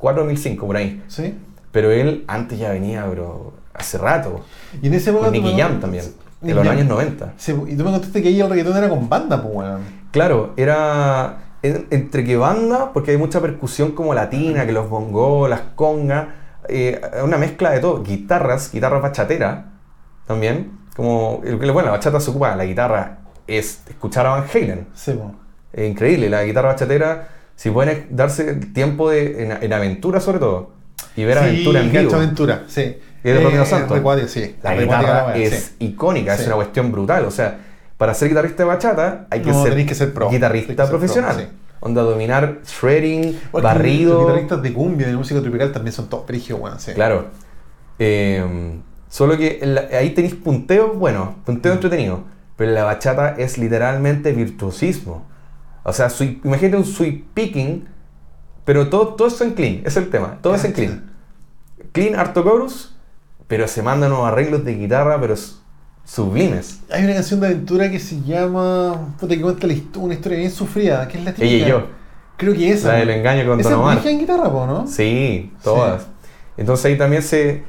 2004-2005, por ahí. Sí. Pero él antes ya venía, bro, hace rato. Y en ese Con momento. Nicky me- Jam también, en los años 90. Sí, y tú me contaste que ahí el reggaetón era con banda, pues, weón. Claro, era en- entre que banda, porque hay mucha percusión como latina, que los bongos, las congas, eh, una mezcla de todo. Guitarras, guitarras bachatera también. Como, bueno, la bachata se ocupa, la guitarra es escuchar a Van Halen. Sí, increíble, la guitarra bachatera, si pueden darse el tiempo de, en, en aventura sobre todo, y ver aventura en vivo. Aventura, sí. Y de Romeo Eh, Santos. Recuadrio, sí. La Recuadrio guitarra es sí. icónica, es una cuestión brutal. O sea, para ser guitarrista de bachata hay que No, ser, tenés que ser pro. Guitarrista que ser pro, profesional. sí. Onda dominar shredding, Igual que Los barrido. guitarristas de cumbia, de música tropical también son todos perigios, weón. Sí. Claro. Eh, solo que la- ahí tenéis punteo, bueno, Mm. punteo entretenido. Pero la bachata es literalmente virtuosismo. O sea, sweep- imagínate un sweep picking, pero todo, todo eso en clean, es el tema. Todo es en clean. Clean, harto chorus, pero se mandan unos arreglos de guitarra, pero sublimes. Hay una canción de aventura que se llama. Puta, que cuenta una historia bien sufrida, que es la típica. Ella y yo. Creo que esa. La del engaño con Don Omar. en guitarra, ¿no? Sí, todas. Entonces ahí también se...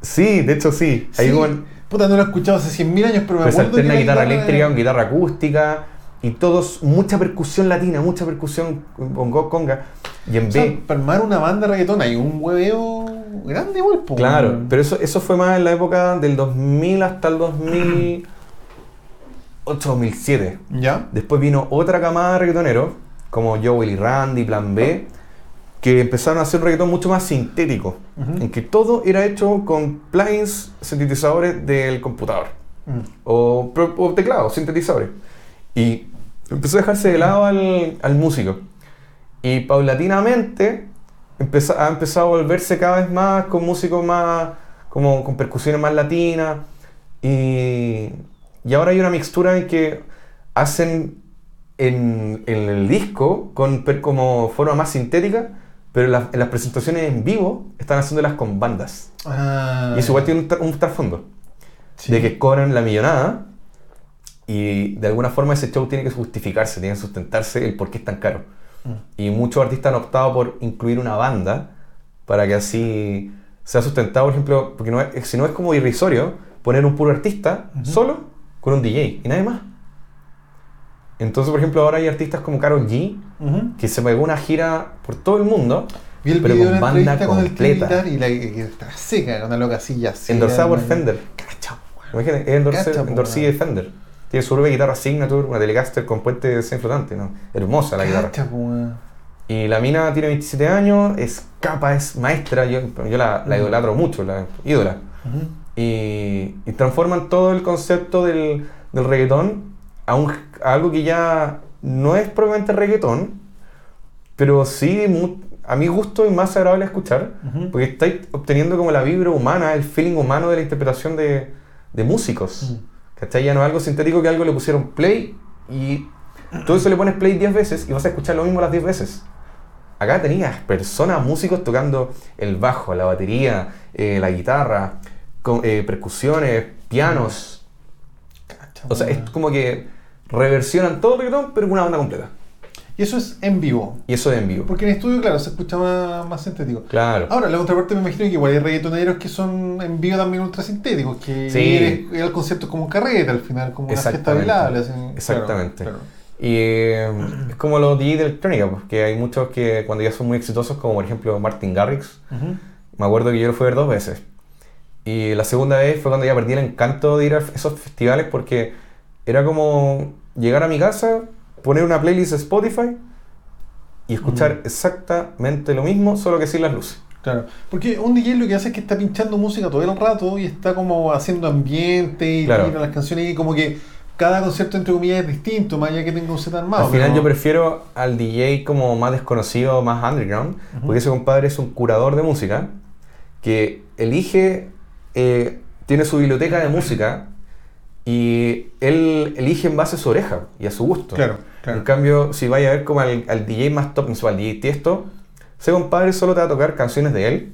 Sí, de hecho sí. Ahí Sí. como- Puta, no lo he escuchado hace 100.000 años, pero me Pues acuerdo que alterna la guitarra eléctrica con guitarra acústica y todos, mucha percusión latina, mucha percusión bongo, conga. Y en O sea, B, para armar una banda de reggaetón hay un hueveo grande igual, po, claro, pero eso, eso fue más en la época del 2000 hasta el 2008, 2007. ¿Ya? Después vino otra camada de reggaetoneros, como Joel y Randy, Plan B, que empezaron a hacer un reggaetón mucho más sintético, en que todo era hecho con plugins sintetizadores del computador. Mm. o, o teclados, sintetizadores. Y empezó a dejarse de lado al, al músico. Y paulatinamente ha empezado a volverse cada vez más con músicos más, como con percusiones más latinas. Y, y ahora hay una mixtura en que hacen en, en el disco con como forma más sintética, pero en, las- en las presentaciones en vivo están haciéndolas con bandas. Ah, Y eso igual tiene un, un trasfondo sí. de que cobran la millonada y de alguna forma ese show tiene que justificarse, tiene que sustentarse el por qué es tan caro. Y muchos artistas han optado por incluir una banda para que así sea sustentado, por ejemplo, porque no es- si no es como irrisorio poner un puro artista Ujú. solo con un DJ y nadie más. Entonces, por ejemplo, ahora hay artistas como Karol G Ujú. que se pegó una gira por todo el mundo, Vi el pero video con de la banda con el completa, Trinidad y la que está seca, una loca así ya endorsada por weón. Fender. Cacha. Imagínate, es endorse- de Fender. Tiene su propia guitarra Signature, una Telecaster con puente flotante, ¿no? Hermosa la guitarra. Weón. Y la mina tiene 27 años, es capa, es maestra, yo, yo la, la idolatro mucho, la ídola. Ujú. Y, y transforman todo el concepto del, del reggaetón a, un- a algo que ya no es propiamente reggaetón, pero sí, mu- a mi gusto es más agradable escuchar, Ujú. porque estáis obteniendo como la vibra humana, el feeling humano de la interpretación de, de músicos. Mm. ¿Cachai? Ya no es algo sintético que algo le pusieron play y todo eso le pones play 10 veces y vas a escuchar lo mismo las 10 veces. Acá tenías personas, músicos tocando el bajo, la batería, eh, la guitarra, con, eh, percusiones, pianos. O sea, es como que reversionan todo el reggaetón, pero con una banda completa. Y eso es en vivo. Y eso de en vivo. Porque en estudio, claro, se escucha más, más sintético. Claro. Ahora, la contraparte me imagino que igual hay reggaetoneros que son en vivo también ultra sintéticos, que Sí. es- el concepto es como un carrete al final, como una fiesta así. Claro, Exactamente. claro. Y eh, es como los DJ de electrónica, pues, que hay muchos que cuando ya son muy exitosos, como por ejemplo Martin Garrix, me acuerdo que yo lo fui a ver dos veces. Y la segunda vez fue cuando ya perdí el encanto de ir a esos festivales porque era como llegar a mi casa, poner una playlist de Spotify y escuchar Mm. exactamente lo mismo, solo que sin las luces. Claro, porque un DJ lo que hace es que está pinchando música todo el rato y está como haciendo ambiente y Claro. tira las canciones y como que cada concierto entre comillas es distinto, más allá que tenga un set armado. Al final pero- yo prefiero al DJ como más desconocido, más underground, porque ese compadre es un curador de música que elige, eh, tiene su biblioteca de música y él elige en base a su oreja y a su gusto. Claro, claro. En cambio, si vaya a ver como al, al DJ más top, no sé, al DJ Tiesto, ese compadre solo te va a tocar canciones de él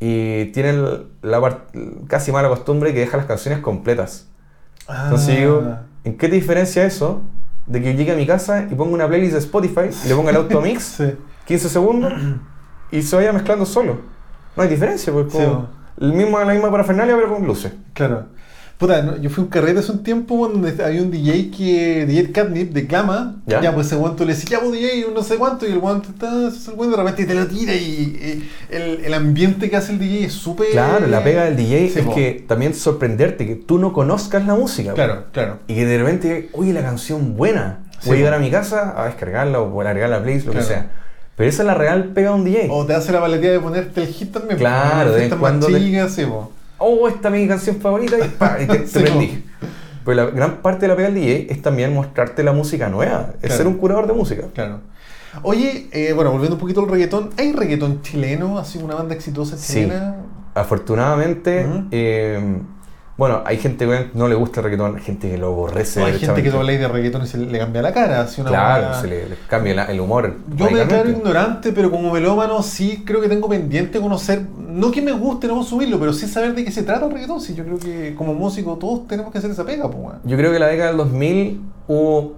y tiene el- la casi mala costumbre que deja las canciones completas. Entonces Ah, digo, ¿en qué te diferencia eso de que yo llegue a mi casa y ponga una playlist de Spotify y le ponga el automix, sí. 15 segundos, y se vaya mezclando solo? No hay diferencia, pues Sí, como el mismo, la misma parafernalia pero con luces. Claro. Puta, yo fui a un carrete hace un tiempo donde había un DJ que, DJ Catnip de Clama, ¿Ya? ya, pues ese guanto le decía, ya pues DJ, no sé cuánto, y el guanto está, es el guanto de repente te lo tira y, eh, el, el ambiente que hace el DJ es súper... Claro, la pega del DJ Sí, es po. que también sorprenderte que tú no conozcas la música. po. Claro, claro. Y que de repente, oye, la canción buena. Sí, Voy a llegar a mi casa a descargarla o a agregar la playlist, lo Claro. que sea. Pero esa es la real pega de un DJ. O te hace la valetía de ponerte el hit también. Claro, de cuando más te- chicas, sí, po. Oh, esta es mi canción favorita y, pa, y te, te Sí, prendí. Pues la gran parte de la pega del DJ es también mostrarte la música nueva, es Claro. ser un curador de música. Claro. Oye, eh, bueno, volviendo un poquito al reggaetón, ¿hay reggaetón chileno, así una banda exitosa Sí. chilena? Afortunadamente, Ujú. eh, bueno, hay gente que no le gusta el reggaetón, gente que lo aborrece. No, hay gente que tú hablas de reggaetón y se le cambia la cara. Así una Claro, buena- se le, le cambia la- el humor. Yo me declaro ignorante, pero como melómano sí creo que tengo pendiente conocer, no que me guste no consumirlo, pero sí saber de qué se trata el reggaetón. Sí, yo creo que como músico todos tenemos que hacer esa pega, pues. Yo creo que la década del 2000 hubo,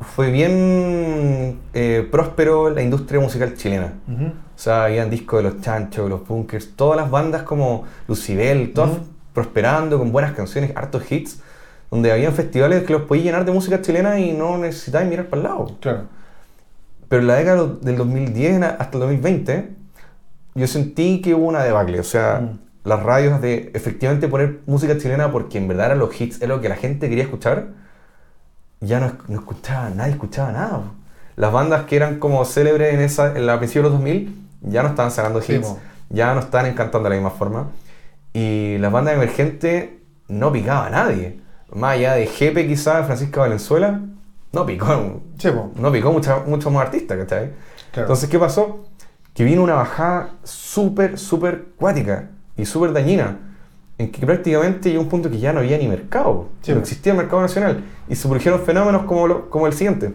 fue bien eh, próspero la industria musical chilena. Ujú. O sea, habían discos de los chanchos, los bunkers, todas las bandas como Lucibel, todas. Prosperando con buenas canciones, hartos hits, donde habían festivales que los podías llenar de música chilena y no necesitabas mirar para el lado. Claro. Pero en la década del 2010 en- hasta el 2020, yo sentí que hubo una debacle. O sea, Mm. las radios de efectivamente poner música chilena porque en verdad eran los hits, era lo que la gente quería escuchar, ya no, no escuchaba, nadie escuchaba nada. Las bandas que eran como célebres en esa en la principios de los 2000 ya no estaban sacando hits, ya no estaban encantando de la misma forma. Y las bandas emergentes no picaba a nadie. Más allá de Jepe quizás, Francisca Valenzuela, no picó, Sí, po. no picó muchos más artistas, ¿cachai? Claro. Entonces, ¿qué pasó? Que vino una bajada súper, súper cuática y súper dañina, en que prácticamente llegó un punto que ya no había ni mercado, no existía el mercado nacional, y se produjeron fenómenos como, lo- como el siguiente.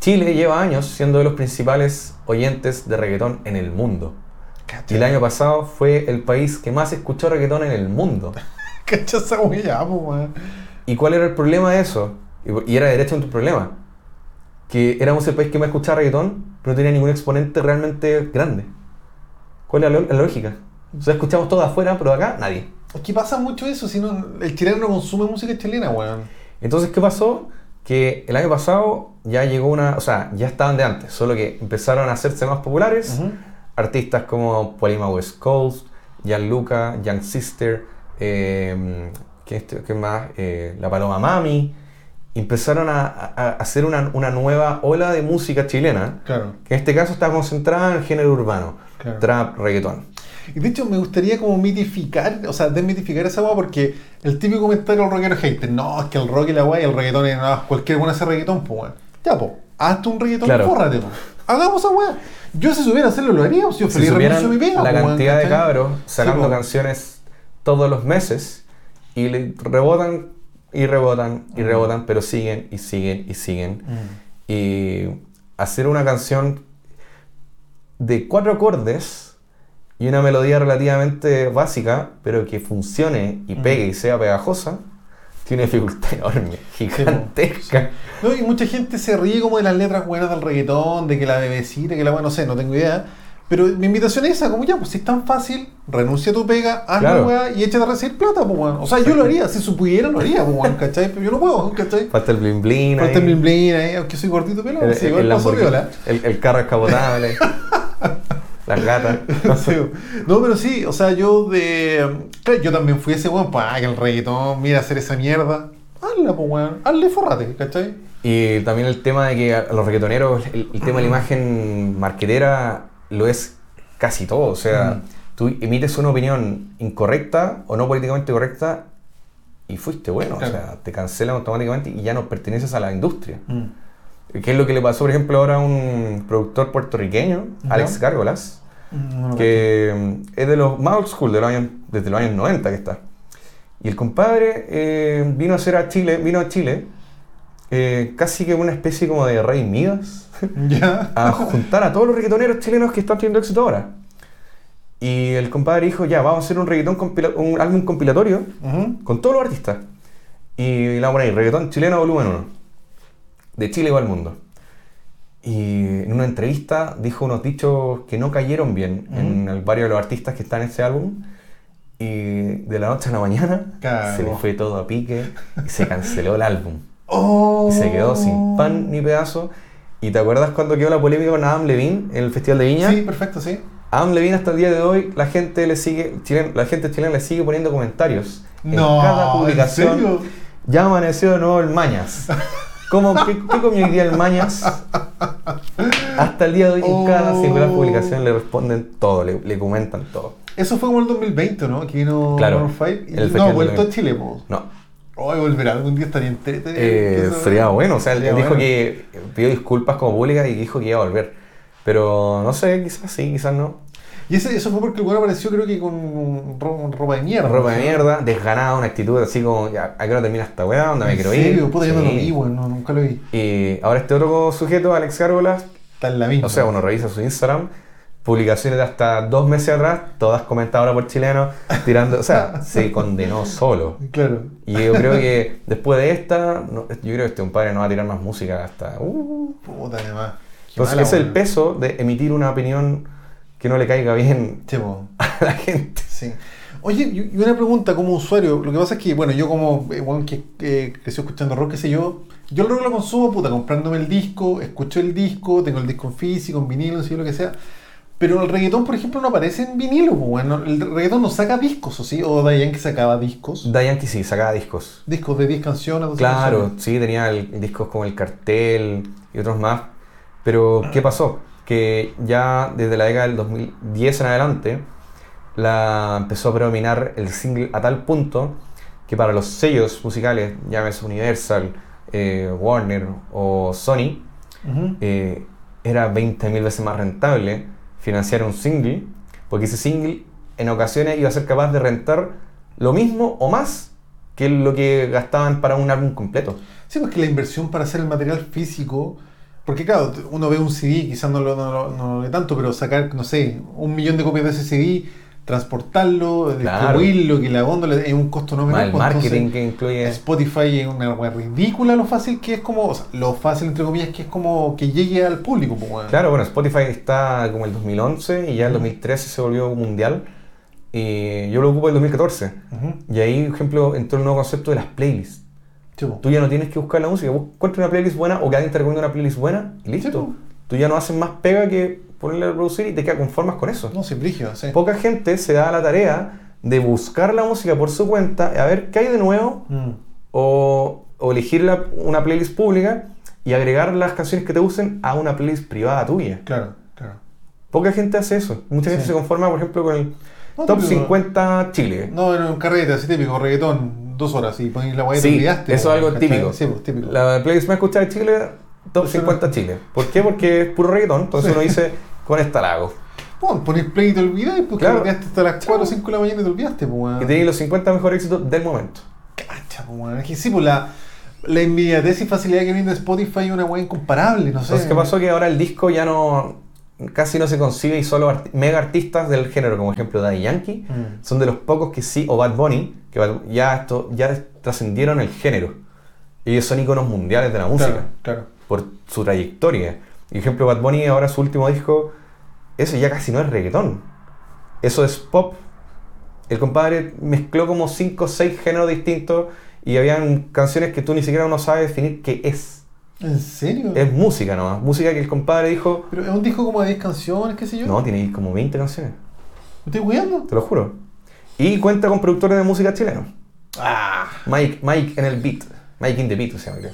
Chile lleva años siendo de los principales oyentes de reggaetón en el mundo. Y el año pasado fue el país que más escuchó reggaetón en el mundo. cacha esa po, weón. ¿Y cuál era el problema de eso? Y y era derechamente un problema. Que éramos el país que más escuchaba reggaetón, pero no tenía ningún exponente realmente grande. ¿Cuál es la, lógica? O sea, escuchamos todo afuera, pero acá nadie. Es que pasa mucho eso, si no, el chileno no consume música chilena, weón. Entonces, ¿qué pasó? Que el año pasado ya llegó una... O sea, ya estaban de antes, solo que empezaron a hacerse más populares. Artistas como Polima West Coast, Gianluca, Young Sister, eh, ¿qué, este- qué más? Eh, La Paloma Mami. Empezaron a, hacer una, una nueva ola de música chilena, Claro. que en este caso está concentrada en el género urbano, Claro. trap, reggaetón. Y de hecho me gustaría como mitificar, o sea, desmitificar esa weá porque el típico comentario del rockero hater, no, es que el rock y la weá y el reggaetón es no, cualquier buena hace reggaetón, pues weón. Ya, po, hazte un reggaetón Claro. y po. Hagamos esa weá. Yo si supiera hacerlo lo haría, si yo Si feliz mi pega, la weón, cantidad de ¿cachai? cabros sacando Sí, po. canciones todos los meses y le rebotan y rebotan y Mm. rebotan, pero siguen y siguen y siguen. Mm. y hacer una canción de cuatro acordes y una melodía relativamente básica, pero que funcione y Mm. pegue y sea pegajosa, tiene una dificultad enorme, gigantesca. No, y mucha gente se ríe como de las letras buenas del reggaetón, de que la bebecita, que la buena, no sé, no tengo idea. Pero mi invitación es esa, como ya, pues si es tan fácil, renuncia a tu pega, haz la Claro. weá y échate a recibir plata, pues weón. O sea, yo lo haría, si supiera lo haría, pues weón, ¿cachai? Pero yo no puedo, ¿cachai? Falta el blin blin. Falta el blin blin ahí, aunque soy gordito pelado, el, el, igual el paso Lamborghini, viola. el, el carro escapotable. las gatas. Sí, no, pero sí, o sea, yo de. claro, yo también fui ese weón, pues, ah, que el reggaetón, mira hacer esa mierda. Hazla, pues weón, hazle forrate, ¿cachai? Y también el tema de que a los reggaetoneros, el, el tema de la imagen marquetera lo es casi todo. O sea, tú emites una opinión incorrecta o no políticamente correcta y fuiste bueno. Claro. O sea, te cancelan automáticamente y ya no perteneces a la industria. ¿Qué es lo que le pasó, por ejemplo, ahora a un productor puertorriqueño. Alex Gárgolas? No, no, que es de los más old school, de los años, desde los años 90 que está. Y el compadre eh, vino a hacer a Chile, vino a Chile, eh, casi que una especie como de rey Midas, Ya. a juntar a todos los reggaetoneros chilenos que están teniendo éxito ahora. Y el compadre dijo, ya, vamos a hacer un reggaetón un álbum compilatorio Ujú. con todos los artistas. Y le vamos a poner reggaetón chileno volumen 1. De Chile va al mundo. Y en una entrevista dijo unos dichos que no cayeron bien en el varios de los artistas que están en ese álbum. Y de la noche a la mañana se le fue todo a pique y se canceló el álbum. Oh. Y se quedó sin pan ni pedazo. ¿Y te acuerdas cuando quedó la polémica con Adam Levine en el Festival de Viña? Sí, perfecto, sí. Adam Levine hasta el día de hoy, la gente le sigue, chilen- la gente chilena le sigue poniendo comentarios No, en cada ¿en publicación. serio? Ya amaneció de nuevo el Mañas. ¿Cómo, qué, qué comió hoy día el Mañas? Hasta el día de hoy, en cada Oh. singular publicación le responden todo, le, le comentan todo. Eso fue como el 2020, ¿no? Que vino Claro, Maroon 5. Y el no, festival vuelto a Chile, po. No, Hoy volverá algún día estaría entretenido. eh, sería bueno. O sea, él dijo bueno. que pidió disculpas como pública y dijo que iba a volver. Pero no sé, quizás sí, quizás no. Y ese, eso fue porque el weón apareció, creo que con ro- ropa de mierda. Ropa de mierda, desganada, una actitud así como, ya, ¿a qué hora termina esta weá? ¿Dónde me ¿En quiero serio? ir? Puta, yo no lo Sí. vi, weón. No, nunca lo vi. Y ahora este otro sujeto, Alex Gárgolas, Está en la misma. o sea, uno revisa su Instagram, publicaciones de hasta dos meses atrás, todas comentadas ahora por chilenos, tirando, o sea, se condenó solo. Claro. Y yo creo que después de esta, no- yo creo que este compadre no va a tirar más música hasta... uh. Puta, además. Entonces mala, es el peso de emitir una opinión que no le caiga bien Sí, a la gente. Sí. Oye, y una pregunta como usuario. Lo que pasa es que, bueno, yo como eh, weón que eh, creció escuchando rock, qué sé yo, yo el rock lo consumo, puta, comprándome el disco, escucho el disco, tengo el disco en físico, en vinilo, en lo que sea. Pero el reggaetón, por ejemplo, no aparece en vinilo, bueno. El reggaetón no saca discos, ¿o sí? O Dayan que sacaba discos. Dayan que sí, sacaba discos. Discos de 10 canciones. 12 Claro, canciones. sí, tenía el- discos como El Cartel y otros más. Pero, ¿qué pasó? Que ya desde la década del 2010 en adelante, la empezó a predominar el single a tal punto que para los sellos musicales, llámese Universal, eh, Warner o Sony, Ujú. eh, era 20.000 veces más rentable financiar un single, porque ese single en ocasiones iba a ser capaz de rentar lo mismo o más que lo que gastaban para un álbum completo. Sí, pues que la inversión para hacer el material físico, porque claro, uno ve un CD, quizás no lo, no, lo- no lo ve tanto, pero sacar, no sé, un millón de copias de ese CD, transportarlo, Claro. distribuirlo, que la góndola es un costo no menor. el pues, marketing que incluye... Spotify es una wea ridícula lo fácil que es como, o sea, lo fácil entre comillas que es como que llegue al público, pues. Claro, bueno, Spotify está como el 2011 y ya el 2013 se volvió mundial. Y yo lo ocupo el 2014. Ujú. Y ahí, por ejemplo, entró el nuevo concepto de las playlists. Tú ya no tienes que buscar la música, vos encuentras una playlist buena o que alguien te recomienda una playlist buena y listo. Tú ya no haces más pega que ponerle a reproducir y te quedas conformas con eso. No, brígido, sí. Poca gente se da la tarea de buscar la música por su cuenta, a ver qué hay de nuevo Mm. o, o elegir la- una playlist pública y agregar las canciones que te gusten a una playlist privada tuya. Claro, claro. Poca gente hace eso. Mucha gente se conforma, por ejemplo, con el No, Top típico. 50 Chile. No, en un carrete así típico, reggaetón, dos horas y ponéis la weá y te olvidaste. eso es algo ¿cachai? típico. Sí, pues típico. La playlist más escuchada de Chile, Top no- 50 Chile. ¿Por qué? Porque es puro reggaetón. Entonces uno dice, con esta la hago. Bueno, ponés play y te olvidáis, porque Claro. te olvidaste hasta las 4 o 5 de la mañana y te olvidaste, pues. Y tenéis los 50 mejores éxitos del momento. Cacha, pues. Es que sí, pues la, la inmediatez y facilidad que brinda Spotify es una weá incomparable, no sé. Entonces, ¿qué pasó? Que ahora el disco ya no, casi no se concibe y solo mega artistas del género, como ejemplo Daddy Yankee, Mm. son de los pocos que sí, o Bad Bunny, que ya, esto, ya trascendieron el género. Ellos son iconos mundiales de la música Claro, claro. por su trayectoria. Por ejemplo, Bad Bunny ahora su último disco, eso ya casi no es reggaetón. Eso es pop. El compadre mezcló como 5 o 6 géneros distintos y habían canciones que tú ni siquiera uno sabe definir qué es. ¿En serio? Es música nomás. Música que el compadre dijo, Pero es un disco como de 10 canciones, qué sé yo. no, tiene como 20 canciones, ¿Me estoy cuidando? te lo juro. Y cuenta con productores de música chilenos. Ah. Mike, Mike en el beat. Mike in the beat se llama. creo.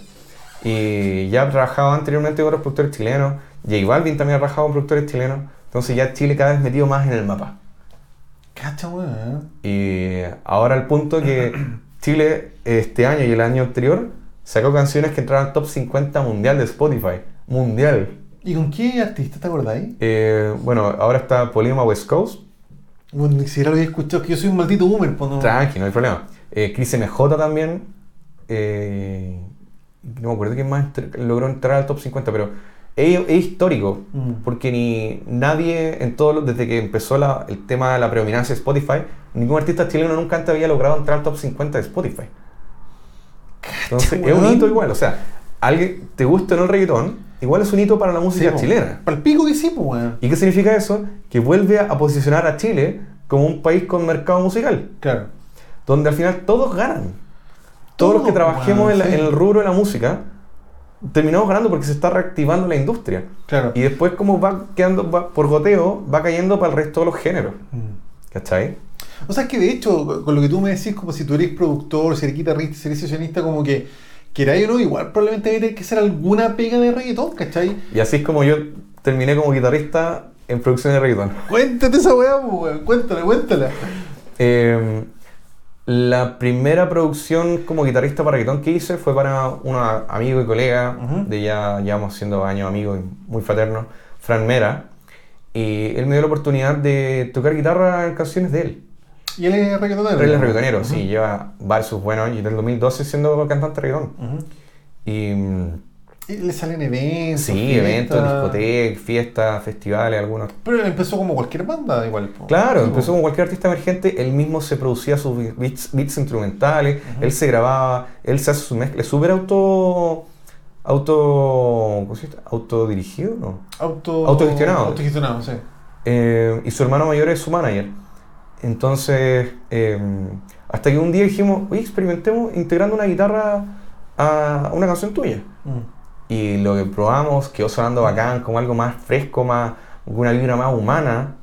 Y ya ha trabajado anteriormente con otros productores chilenos. J Balvin también ha trabajado con productores chilenos. Entonces ya Chile cada vez metido más en el mapa. Cacha, weón. Y ahora al punto que Chile este año y el año anterior sacó canciones que entraron al top 50 mundial de Spotify. Mundial. ¿Y con qué artista te acordáis? Eh, bueno, ahora está Polima West Coast. Bueno, ni siquiera lo había escuchado, es que yo soy un maldito boomer. Pues no... Tranqui, no hay problema. Eh, Chris MJ también. eh, no me acuerdo quién más logró entrar al top 50, pero es, es histórico. Mm. Porque ni nadie, en todo desde que empezó la- el tema de la predominancia de Spotify, ningún artista chileno nunca antes había logrado entrar al top 50 de Spotify. Entonces, es un hito igual. O sea, alguien te gusta o no el reggaetón, igual es un hito para la música chilena. Pa'l pico que sí, pues. ¿Y qué significa eso? Que vuelve a posicionar a Chile como un país con mercado musical Claro. donde al final todos ganan. Todos los que trabajemos en, la- sí. en el rubro de la música, terminamos ganando porque se está reactivando la industria. Claro. Y después como va quedando va- por goteo, va cayendo para el resto de los géneros. Mm. ¿Cachai? O sea, es que de hecho, con lo que tú me decís, como si tú eres productor, si eres guitarrista, si eres sesionista, como que, queráis o no, igual probablemente hay que tener que hacer alguna pega de reggaetón, ¿cachai? Y así es como yo terminé como guitarrista en producción de reggaetón. Cuéntate esa weá, pues, weón. Cuéntala, cuéntala. Eh, la primera producción como guitarrista para reggaetón que hice fue para un amigo y colega, de ya llevamos siendo años amigos y muy fraternos, Fran Mera. Y él me dio la oportunidad de tocar guitarra en canciones de él. Y él es reggaetonero. Él es reggaetonero, Ujú. sí, lleva varios buenos y desde el 2012 siendo cantante reggaetón. Ujú. Y mm, Y le salen eventos. sí, fiestas. eventos, discotecas, fiestas, festivales, algunos. Pero él empezó como cualquier banda, igual. Claro, Sí, empezó como cualquier artista emergente, él mismo se producía sus beats, beats instrumentales, Ujú. él se grababa, él se hace su mezcla, es súper auto, auto, autodirigido, ¿no? Auto... Autogestionado. Autogestionado, sí. Eh, y su hermano mayor es su manager. Entonces, eh, hasta que un día dijimos, oye, experimentemos integrando una guitarra a una canción tuya. Mm. Y lo que probamos quedó sonando bacán, como algo más fresco, más, con una vibra más humana,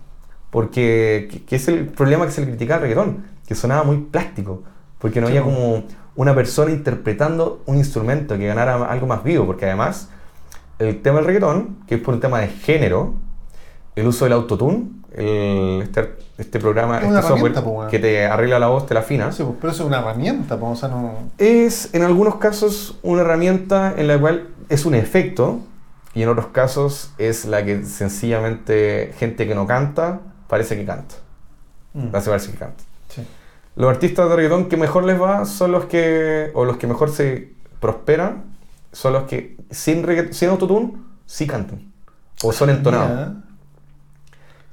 porque que, que es el problema que se le critica al reggaetón, que sonaba muy plástico, porque no Sí, había como una persona interpretando un instrumento que ganara algo más vivo, porque además el tema del reggaetón, que es por un tema de género, el uso del autotune, el- este, este programa, Es este software po, que te arregla la voz, te la afina, Sí, pero eso es una herramienta, po, o sea, no... es en algunos casos una herramienta en la cual es un efecto y en otros casos es la que sencillamente gente que no canta parece que canta. Mm. Hace parece que canta. Sí. Los artistas de reggaetón que mejor les va son los que, o los que mejor se prosperan, son los que sin, sin autotune sí cantan. O son entonados. Ya.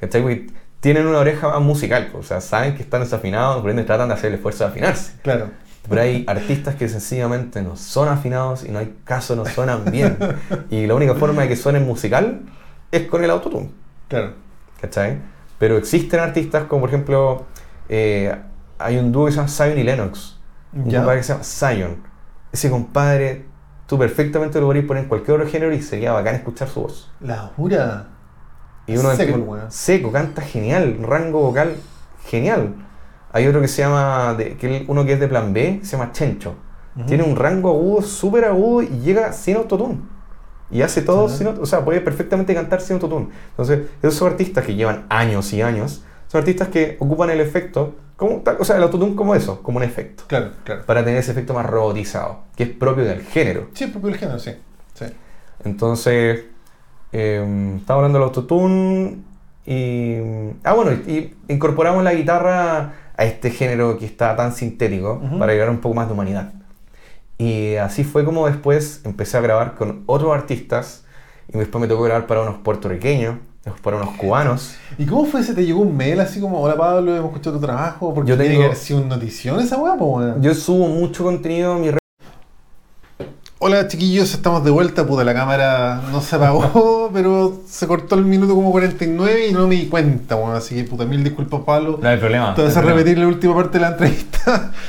¿Cachai? Porque tienen una oreja más musical, o sea, saben que están desafinados, por ende tratan de hacer el esfuerzo de afinarse. Claro. Pero hay artistas que sencillamente no son afinados y no hay caso, no suenan bien. Y la única forma de que suenen musical es con el autotune. Claro. ¿Cachai? Pero existen artistas como por ejemplo, eh, hay un dúo que se llama Zion y Lennox. Un Ya. compadre que se llama Zion. Ese compadre, tú perfectamente lo podrías poner en cualquier otro género y sería bacán escuchar su voz. La jura. Y uno Seco empie- el weón. seco, canta genial, rango vocal genial. Hay otro que se llama, de- que uno que es de plan B, se llama Chencho. Tiene un rango agudo, súper agudo y llega sin autotune. Y hace todo Ajá. sin auto- O sea, puede perfectamente cantar sin autotune. Entonces, esos son artistas que llevan años y años. Son artistas que ocupan el efecto, como, o sea, el autotune como eso, como un efecto. Claro, claro. Para tener ese efecto más robotizado, que es propio del género. Sí, es propio del género, sí. sí. Entonces, eh, estaba hablando del autotune y... Ah, bueno, y, y incorporamos la guitarra a este género que está tan sintético para agregar un poco más de humanidad. Y así fue como después empecé a grabar con otros artistas y después me tocó grabar para unos puertorriqueños, para unos cubanos. ¿Y cómo fue ese? ¿Te llegó un mail así como, hola Pablo, hemos escuchado tu trabajo? Porque Yo tiene tengo- que haber sido una notición esa weón. Yo subo mucho contenido a mi red. Hola chiquillos, estamos de vuelta, puta, la cámara no se apagó, pero se cortó el minuto como 49 y no me di cuenta, weón. Así que puta, mil disculpas Pablo. No hay problema. Vas a problema. repetir la última parte de la entrevista.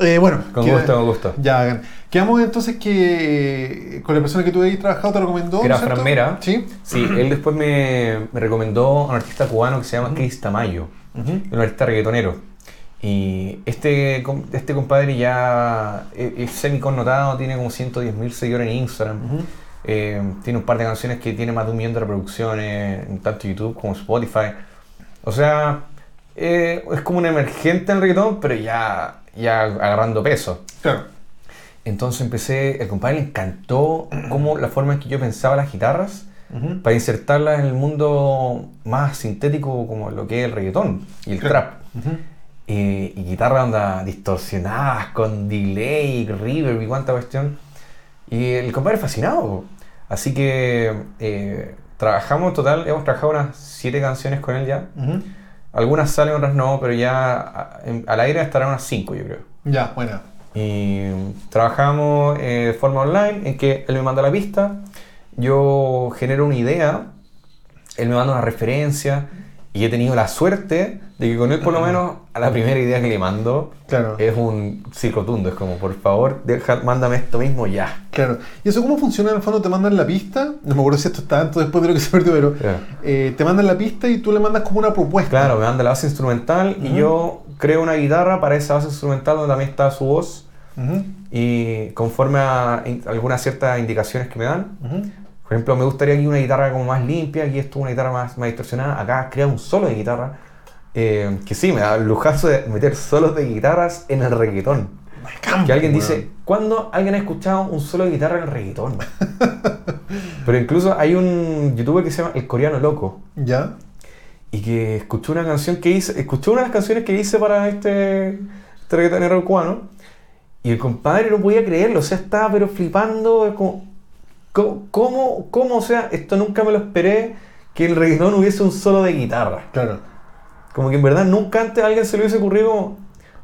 Eh, bueno, Con queda- gusto, con gusto. Ya, hagan. quedamos entonces que eh, con la persona que tú habías trabajado te recomendó. Que era ¿no? Fran Mera. Sí. Sí, él después me, me recomendó a un artista cubano que se llama Chris Tamayo. Un artista reggaetonero. Y este, este compadre ya es, es semi-connotado, tiene como 110.000 seguidores en Instagram. Eh, tiene un par de canciones que tiene más de un millón de reproducciones en tanto YouTube como Spotify. O sea, eh, es como un emergente en el reggaetón, pero ya, ya agarrando peso. Claro. Entonces empecé, el compadre le encantó como la forma en que yo pensaba las guitarras Ujú. para insertarlas en el mundo más sintético como lo que es el reggaetón y el Claro. trap. Eh, y guitarras onda distorsionadas, con delay, reverb y cuánta cuestión. Y el compadre fascinado. Así que eh, trabajamos en total, hemos trabajado unas siete canciones con él ya. Algunas salen, otras no, pero ya a- en- al aire estarán unas cinco, yo creo. Ya, buena. Y trabajamos eh, de forma online en que él me manda la pista, yo genero una idea, él me manda una referencia y he tenido la suerte de que con él por lo menos a la primera idea que le mando Claro. es un circotundo, es como por favor deja, mándame esto mismo ya. Claro. ¿Y eso cómo funciona en el fondo? Te mandan la pista, no me acuerdo si esto está antes después de lo que se perdió, pero Claro. eh, te mandan la pista y tú le mandas como una propuesta. Claro, me manda la base instrumental y yo creo una guitarra para esa base instrumental donde también está su voz y conforme a algunas ciertas indicaciones que me dan. Por ejemplo, me gustaría aquí una guitarra como más limpia, aquí esto una guitarra más, más distorsionada. Acá crea un solo de guitarra. Eh, que sí, me da el lujazo de meter solos de guitarras en el reggaetón. Que alguien dice, ¿cuándo alguien ha escuchado un solo de guitarra en el reggaetón? Pero incluso hay un youtuber que se llama El Coreano Loco. Ya. Y que escuchó una canción que hice, escuchó una de las canciones que hice para este, este reggaetonero cubano. Y el compadre no podía creerlo, o sea, estaba pero flipando, como, ¿cómo, cómo, cómo? o sea, esto nunca me lo esperé, que el reggaetón hubiese un solo de guitarra. Claro. Como que en verdad nunca antes a alguien se le hubiese ocurrido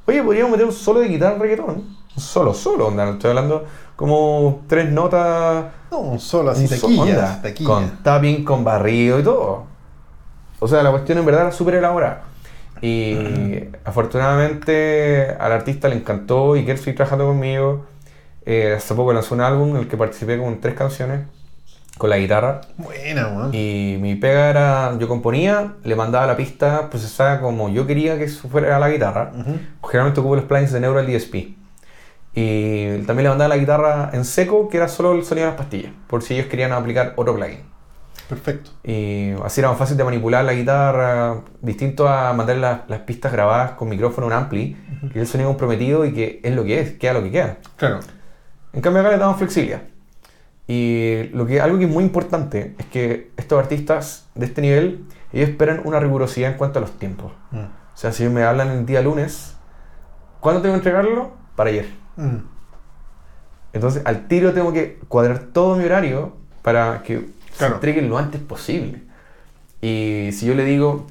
oye, podríamos meter un solo de guitarra reggaetón. Un solo, solo, onda, estoy hablando como tres notas No, un solo así, un onda. Con tapping, con barrido y todo. O sea, la cuestión en verdad era súper elaborada. Y afortunadamente al artista le encantó y que él sigue trabajando conmigo. Eh, hace poco lanzó un álbum en el que participé con tres canciones con la guitarra. Buena, weón. Y mi pega era, yo componía, le mandaba la pista procesada como yo quería que fuera la guitarra. Ujú. Generalmente ocupo los plugins de Neural DSP. Y también le mandaba la guitarra en seco, que era solo el sonido de las pastillas, por si ellos querían aplicar otro plugin. Perfecto. Y así era más fácil de manipular la guitarra, distinto a mandar las, las pistas grabadas con micrófono, un ampli, que es el sonido comprometido y que es lo que es, queda lo que queda. Claro. En cambio acá le damos flexibilidad. Y lo que, algo que es muy importante es que estos artistas de este nivel, ellos esperan una rigurosidad en cuanto a los tiempos. Mm. O sea, si me hablan el día lunes, ¿cuándo tengo que entregarlo? Para ayer. Mm. Entonces, al tiro tengo que cuadrar todo mi horario para que Claro. se entreguen lo antes posible. Y si yo le digo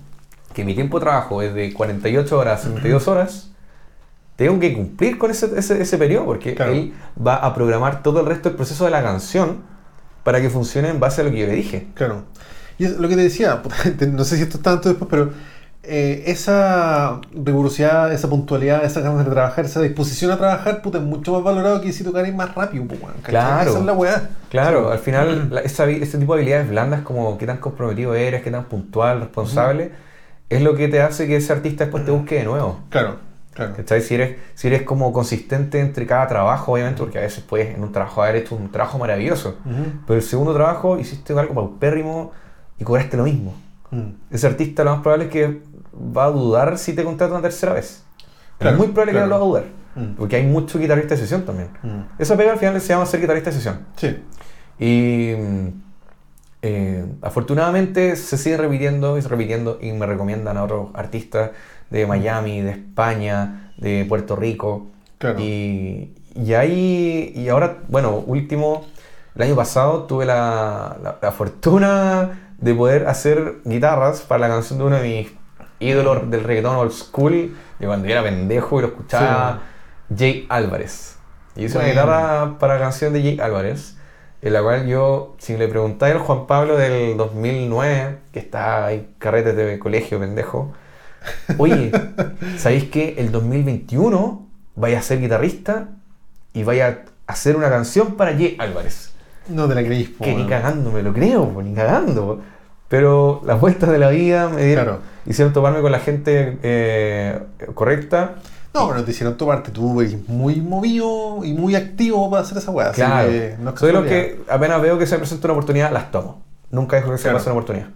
que mi tiempo de trabajo es de 48 horas a 72 horas, tengo que cumplir con ese, ese, ese periodo porque Claro. él va a programar todo el resto del proceso de la canción para que funcione en base a lo que yo le dije. Claro. Y es lo que te decía, no sé si esto está tanto después, pero eh, esa rigurosidad, esa puntualidad, esa ganas de trabajar, esa disposición a trabajar, puta, es mucho más valorado que si tocarais más rápido, pues. Claro. Esa es la weá. Claro, Sí. al final la- esa este tipo de habilidades blandas como qué tan comprometido eres, qué tan puntual, responsable, es lo que te hace que ese artista después te busque de nuevo. Claro, claro. ¿Cachai? Si eres, si eres como consistente entre cada trabajo, obviamente, porque a veces puedes en un trabajo haber hecho un trabajo maravilloso, Ujú. pero el segundo trabajo hiciste algo paupérrimo y cobraste lo mismo. Mm. Ese artista lo más probable es que va a dudar si te contrata una tercera vez. Claro, es muy probable claro. que no lo va a dudar, Mm. porque hay mucho guitarrista de sesión también. Mm. Esa pega al final se llama ser guitarrista de sesión. Sí. Y eh, afortunadamente se sigue repitiendo y repitiendo y me recomiendan a otros artistas de Miami, de España, de Puerto Rico. Claro. Y, y ahí, y ahora, bueno, último, el año pasado tuve la, la- la fortuna de poder hacer guitarras para la canción de uno de mis ídolos del reggaetón old school, de cuando yo era pendejo y lo escuchaba, Jay Álvarez. Y hice una Bueno. guitarra para la canción de Jay Álvarez, en la cual yo, si le preguntáis al Juan Pablo del 2009, que está ahí carretes de colegio, pendejo, oye, ¿sabéis que el 2021 vaya a ser guitarrista y vaya a hacer una canción para Jay Álvarez? No te la creís, po, Que ni cagando me lo creo, po, ni cagando. Pero las vueltas de la vida me dieron, Claro. hicieron toparme con la gente eh, correcta. No, pero te hicieron tu parte. Tú eres muy movido y muy activo para hacer esa weá. Claro. que no es Soy de los que apenas veo que se me presenta una oportunidad, las tomo. Nunca dejo que se me Claro. pase una oportunidad.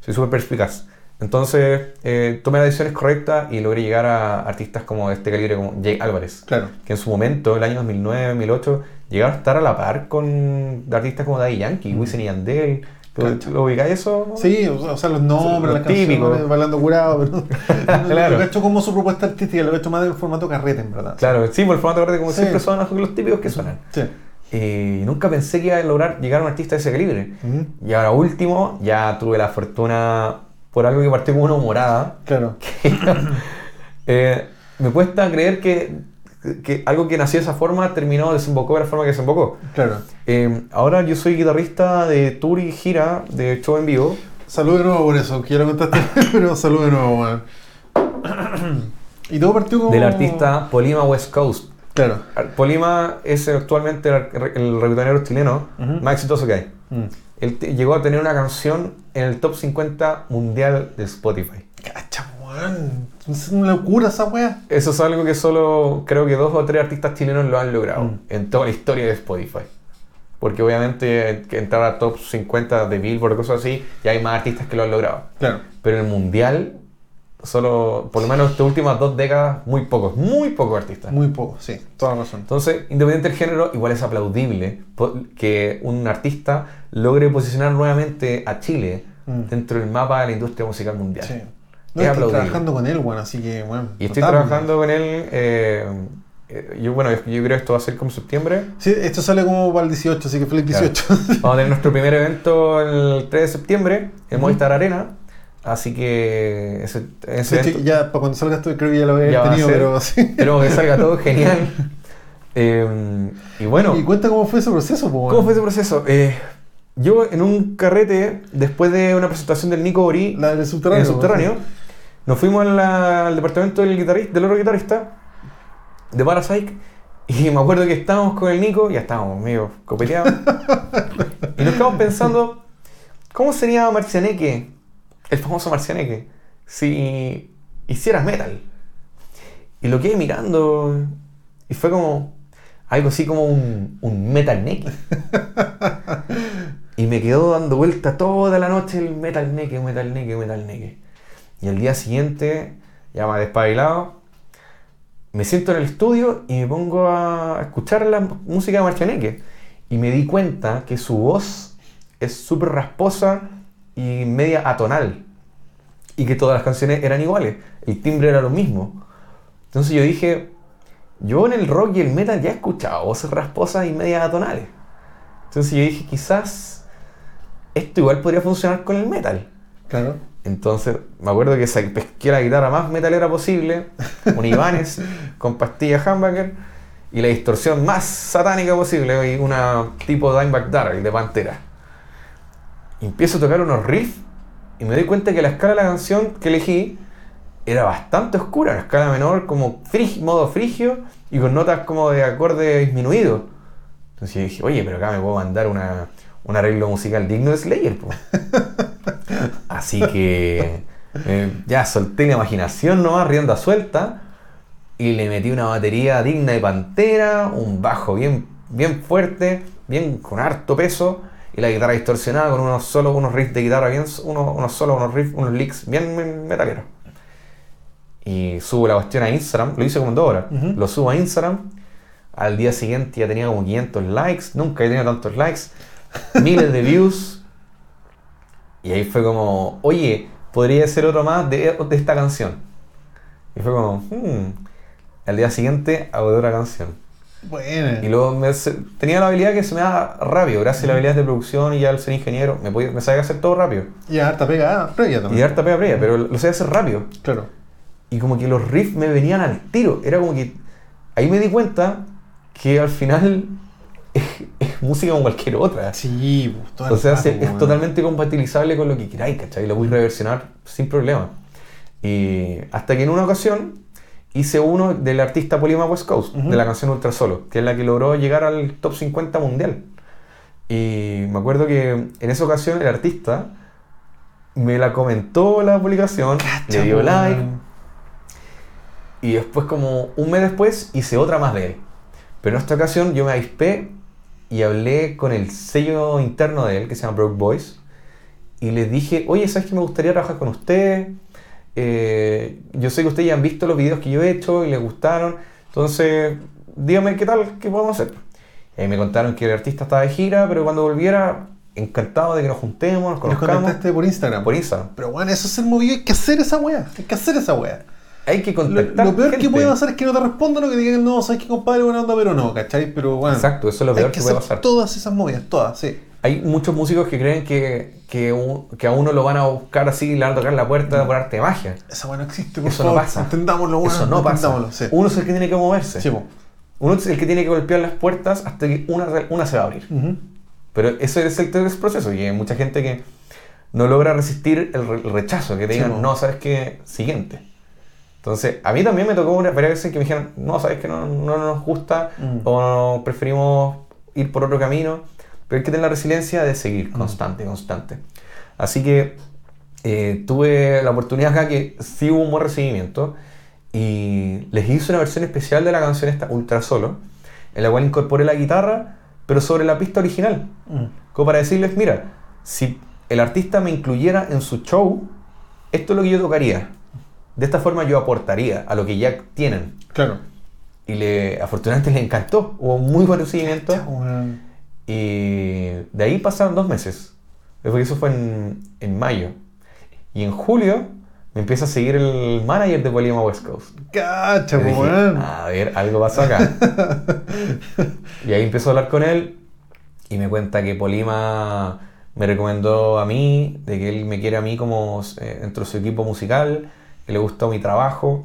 Soy súper perspicaz. Entonces, eh, tomé las decisiones correctas y logré llegar a artistas como de este calibre, como Jay Álvarez. Claro. Que en su momento, el año 2009, 2008, llegaron a estar a la par con artistas como Daddy Yankee, Wisin y Yandel. ¿Lo, ubicáis eso? Mm. Sí, o sea, los nombres, Lo las típico. canciones, bailando curado, pero Claro. lo he hecho como su propuesta artística, lo he hecho más del formato carrete, en verdad. Claro, sí, por el formato verde como Sí. siempre son los típicos que suenan. Sí. Y nunca pensé que iba a lograr llegar a un artista de ese calibre. Y ahora último, ya tuve la fortuna por algo que partió como una humorada. Claro. Eh, me cuesta creer que, que algo que nació de esa forma terminó, desembocó de la forma que desembocó. Claro. Eh, ahora yo soy guitarrista de tour y gira, de show en vivo. Salud de nuevo por eso, que ya lo contaste, pero salud de nuevo, weón. Y todo partió como. Del artista Polima West Coast. Claro. Polima es actualmente el, el reggaetonero chileno más exitoso que hay. Mm. Él llegó a tener una canción en el top 50 mundial de Spotify. Cacha, weón. Es una locura esa weá. Eso es algo que solo creo que dos o tres artistas chilenos lo han logrado Mm. en toda la historia de Spotify. Porque obviamente entrar a top 50 de Billboard cosas así, ya hay más artistas que lo han logrado. Claro. Pero en el mundial, solo, por lo menos estas últimas dos décadas, muy pocos, muy pocos artistas. Muy poco, sí, toda razón. Entonces, independiente del género, igual es aplaudible que un artista logre posicionar nuevamente a Chile Mm. dentro del mapa de la industria musical mundial. Sí. Es No, estoy aplaudible. trabajando con él, weón, así que, weón. Y estoy notable. trabajando con él. eh, eh, yo, bueno, yo creo que esto va a ser como septiembre. Sí, esto sale como para el 18, así que feliz Claro. 18. Vamos a tener nuestro primer evento el 3 de septiembre en Movistar Arena. Así que ese, ese De hecho, evento- ya para cuando salga esto, creo que ya lo a tenido, ser. pero sí. esperemos que salga todo genial. Eh, y bueno, Y cuenta cómo fue ese proceso, po, ¿cómo weón. fue ese proceso? Eh, yo en un carrete, después de una presentación del Nico Ori La del en subterráneo. el subterráneo, nos fuimos la- al departamento del, guitarrista, del otro guitarrista, de Parasite, y me acuerdo que estábamos con el Nico, ya estábamos medio copeteados, y nos quedamos pensando, ¿cómo sería Marcianeque, el famoso Marcianeque, si hicieras metal? Y lo quedé mirando, y fue como algo así como un, un metal neck. Y me quedó dando vuelta toda la noche el metal neck, metal neck, metal neck. Y al día siguiente, ya más despabilado, me siento en el estudio y me pongo a escuchar la música de Marcianeque. Y me di cuenta que su voz es súper rasposa y media atonal. Y que todas las canciones eran iguales. El timbre era lo mismo. Entonces yo dije, yo en el rock y el metal ya he escuchado voces rasposas y medias atonales. Entonces yo dije, quizás esto igual podría funcionar con el metal. Claro. Entonces me acuerdo que pesqué la guitarra más metalera posible, un Ibanez con pastilla humbucker y la distorsión más satánica posible, y una tipo Dimebag Darrell de Pantera. Y empiezo a tocar unos riffs y me doy cuenta que la escala de la canción que elegí era bastante oscura, una escala menor como frig- modo frigio y con notas como de acorde disminuido. Entonces dije, oye, pero acá me puedo mandar una, un arreglo musical digno de Slayer. po". Así que eh, ya solté la imaginación nomás, rienda suelta, y le metí una batería digna de Pantera, un bajo bien, bien fuerte, bien con harto peso, y la guitarra distorsionada con unos solos, unos riffs de guitarra bien, unos, unos solos, unos riffs, unos licks bien metaleros. Y subo la cuestión a Instagram, lo hice como en dos horas, lo subo a Instagram, al día siguiente ya tenía como 500 likes, nunca he tenido tantos likes, miles de views, y ahí fue como, oye, podría ser otro más de, de esta canción. Y fue como, hmm. Al día siguiente hago otra canción. Bueno. Y luego me tenía la habilidad que se me da rápido, gracias a la habilidad de producción y ya al ser ingeniero, me, podía, me sabía hacer todo rápido. Y harta pega ah, previa Y también. de harta pega previa, pero lo sabía hacer rápido. Claro. Y como que los riffs me venían al tiro. Era como que. Ahí me di cuenta que al final música como cualquier otra. Sí, pues, O sea, rato, es totalmente compatibilizable con lo que queráis, ¿cachai? Lo voy a reversionar sin problema. Y hasta que en una ocasión hice uno del artista Polima West Coast, de la canción Ultra Solo, que es la que logró llegar al top 50 mundial. Y me acuerdo que en esa ocasión el artista me la comentó la publicación, le dio Cacha, like, y después, como un mes después, hice otra más de él. Pero en esta ocasión yo me avispé y hablé con el sello interno de él, que se llama Broke Boys, y les dije, oye, ¿sabes que me gustaría trabajar con ustedes? Eh, yo sé que ustedes ya han visto los videos que yo he hecho y les gustaron, entonces díganme qué tal, qué podemos hacer. Y ahí me contaron que el artista estaba de gira, pero cuando volviera, encantado de que nos juntemos, nos Y nos conozcamos. contactaste por Instagram. Por Instagram. Pero bueno, eso es el movido, hay que hacer esa weá. Hay que hacer esa weá. Hay que Lo, contactar lo peor que puede pasar es que no te respondan o que digan, no, sabes que compadre, buena onda, pero no, ¿cachai? Pero bueno. Exacto, eso es lo hay peor que que puede hacer pasar. Todas esas movidas, todas, sí. Hay muchos músicos que creen que, que, un- que a uno lo van a buscar así y le van a tocar la puerta por arte de magia. Esa weá no existe, por Eso no favor. pasa. Entendámoslo, weón. Eso no pasa. sí. Uno es el que tiene que moverse. Sí. Uno es el que tiene que golpear las puertas hasta que una, una se va a abrir. Pero ese es el, el proceso y hay mucha gente que no logra resistir el, re- el rechazo, que te digan, no, ¿sabes qué? Siguiente. Entonces, a mí también me tocó varias veces que me dijeron, no, ¿sabes que no, no nos gusta Mm. o preferimos ir por otro camino? Pero hay que tener la resiliencia de Mm. seguir constante, constante. Así que eh, tuve la oportunidad acá que sí hubo un buen recibimiento y les hice una versión especial de la canción esta, Ultra Solo, en la cual incorporé la guitarra, pero sobre la pista original. Mm. Como para decirles, mira, si el artista me incluyera en su show, esto es lo que yo tocaría. De esta forma yo aportaría a lo que ya tienen. Claro. Y le, afortunadamente les encantó, hubo muy buen recibimiento. Y de ahí pasaron dos meses. Eso fue en, en mayo. Y en julio me empieza a seguir el manager de Polima West Coast. Cacha, dije, weón. a ver, algo pasó acá. y ahí empezó a hablar con él y me cuenta que Polima me recomendó a mí, de que él me quiere a mí como eh, dentro de su equipo musical, que le gustó mi trabajo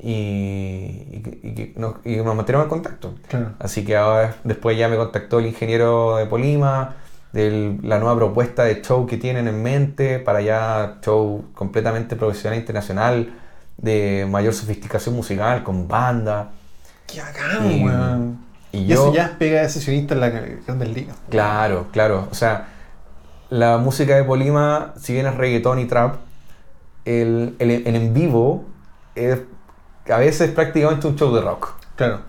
y, y que- y que nos, y nos mantenemos en contacto. Claro. Así que ahora después ya me contactó el ingeniero de Polima, de la nueva propuesta de show que tienen en mente para ya show completamente profesional internacional, de mayor sofisticación musical, con banda. Qué bacán, Y- weón. y yo- eso ya es pega de sesionista en la Grandes Ligas. Claro, claro. O sea, la música de Polima, si bien es reggaetón y trap, el, el- el en vivo es a veces prácticamente un show de rock. Claro,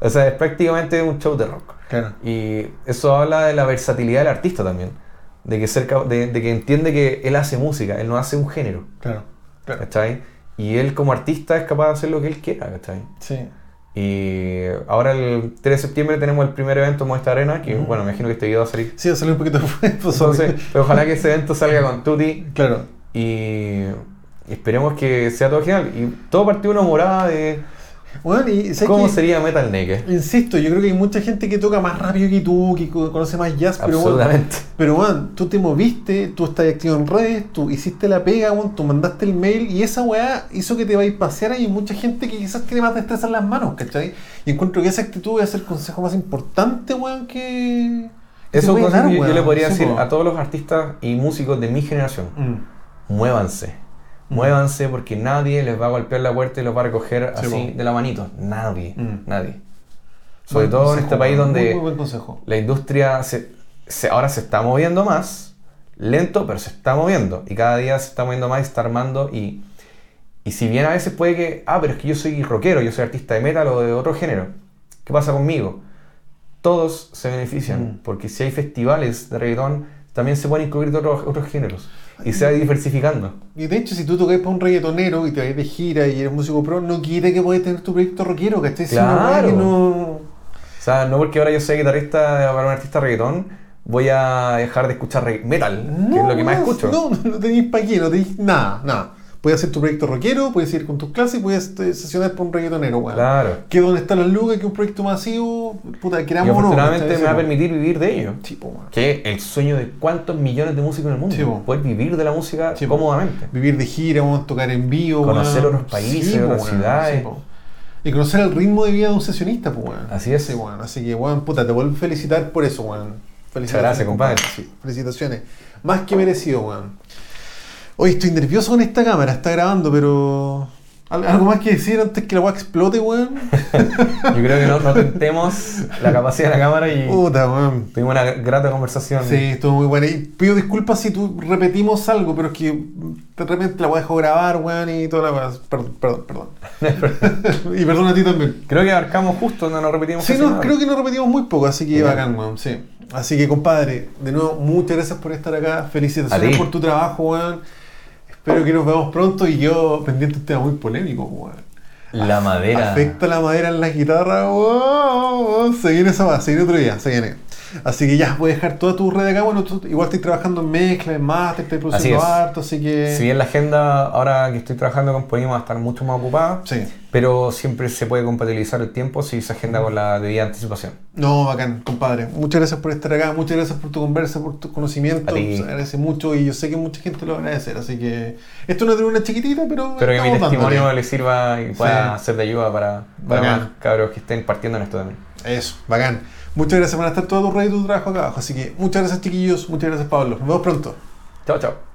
O sea, es prácticamente un show de rock. claro. Y eso habla de la versatilidad del artista también. De que, cerca, de, de que entiende que él hace música, él no hace un género. Claro, claro. ¿Cachai? Y él como artista es capaz de hacer lo que él quiera, ¿cachai? Sí. Y ahora el 3 de septiembre tenemos el primer evento en Movistar Arena, que bueno, me imagino que este video va a salir. Sí, va a salir un poquito después. pues, Entonces, ojalá que ese evento salga con Tuti Claro. y esperemos que sea todo genial. Y todo partió una morada de Bueno, y ¿sabes cómo qué? sería Metal Naked. Insisto, yo creo que hay mucha gente que toca más rápido que tú, que co- conoce más jazz, pero bueno, pero bueno, tú te moviste, tú estás activo en redes, tú hiciste la pega, bueno, tú mandaste el mail y esa weá hizo que te vayas a pasear y hay mucha gente que quizás tiene más destreza en las manos, ¿cachai? Y encuentro que esa actitud es el consejo más importante, weón, que... que Eso es dar, que yo, le podría Sí, decir a todos los artistas y músicos de mi generación. Mm, Muévanse. Muévanse porque nadie les va a golpear la puerta y los va a recoger Sí, así de la manito. Nadie. Mm. Nadie. Sobre buen todo en este país donde Muy, muy la industria se, se- ahora se está moviendo más, lento, pero se está moviendo. Y cada día se está moviendo más y se está armando. Y, y si bien a veces puede que, ah, pero es que yo soy rockero, yo soy artista de metal o de otro género, ¿qué pasa conmigo? Todos se benefician, Mm. porque si hay festivales de reggaetón, también se pueden incluir de otros, otros géneros. Y se va diversificando. Y de hecho, si tú tocas para un reggaetonero y te vas de gira y eres músico pro, no quiere que puedas tener tu proyecto rockero, ¿cachai? Claro. no... O sea, no porque ahora yo soy guitarrista para un artista reggaetón, voy a dejar de escuchar metal, que es lo que más escucho. No, no tenéis para qué, no tenéis nada, nada. Puedes hacer tu proyecto rockero, puedes ir con tus clases y puedes eh, sesionar por un reggaetonero, weón. Claro. Que donde están las lucas, que es un proyecto masivo, puta, Y queramos no. afortunadamente me va a permitir vivir de ello. Sí, po. Que el sueño de cuántos millones de músicos en el mundo. Sí, po. Poder vivir de la música Sí, cómodamente. Vivir de gira, weón, tocar en vivo, Conocer weón. otros países, po, otras ciudades. y conocer el ritmo de vida de un sesionista, pues, weón. Así es. Sí, weón. Así que, weón, puta, te vuelvo a felicitar por eso, weón. Felicitaciones, gracias, compadre. Sí, felicitaciones. Más que merecido, weón. Hoy estoy nervioso con esta cámara, está grabando, pero. ¿Al- ¿Algo más que decir antes que la weá explote, weón? Yo creo que no, no tentemos la capacidad de la cámara y Puta, weón. tuvimos una grata conversación. Sí, estuvo muy buena. Y pido disculpas si tú repetimos algo, pero es que de repente la voy a dejar grabar, weón, y toda la. Perdón, perdón, perdón. y perdón a ti también. Creo que abarcamos justo, no nos repetimos. Sí, casi no, nada. creo que nos repetimos muy poco, así que bacán, weón, sí. Así que, compadre, de nuevo, muchas gracias por estar acá. Felicitaciones por tu trabajo, weón. Espero que nos veamos pronto y yo pendiente de un tema muy polémico, weón. La madera. Afecta la madera en la guitarra, weón. Se viene esa se viene otro día, se viene. Así que ya, puedes dejar toda tu red acá. Bueno, tú igual estoy trabajando en mezcla, en master, estoy produciendo Así es. harto, así que. Si bien la agenda, ahora que estoy trabajando con Polima, va a estar mucho más ocupada, Sí. pero siempre se puede compatibilizar el tiempo si se agenda con la debida anticipación. No, bacán, compadre. Muchas gracias por estar acá, muchas gracias por tu conversa, por tu conocimiento. A. Se agradece mucho y yo sé que mucha gente lo va a agradecer. Así que esto no es una chiquitita, pero. Espero que mi testimonio dándole. le sirva y pueda Sí. ser de ayuda para, para más cabros que estén partiendo en esto también. Eso, bacán. Muchas gracias por estar todo tu red y tu trabajo acá abajo. Así que muchas gracias, chiquillos. Muchas gracias, Pablo. Nos vemos pronto. Chao, chao.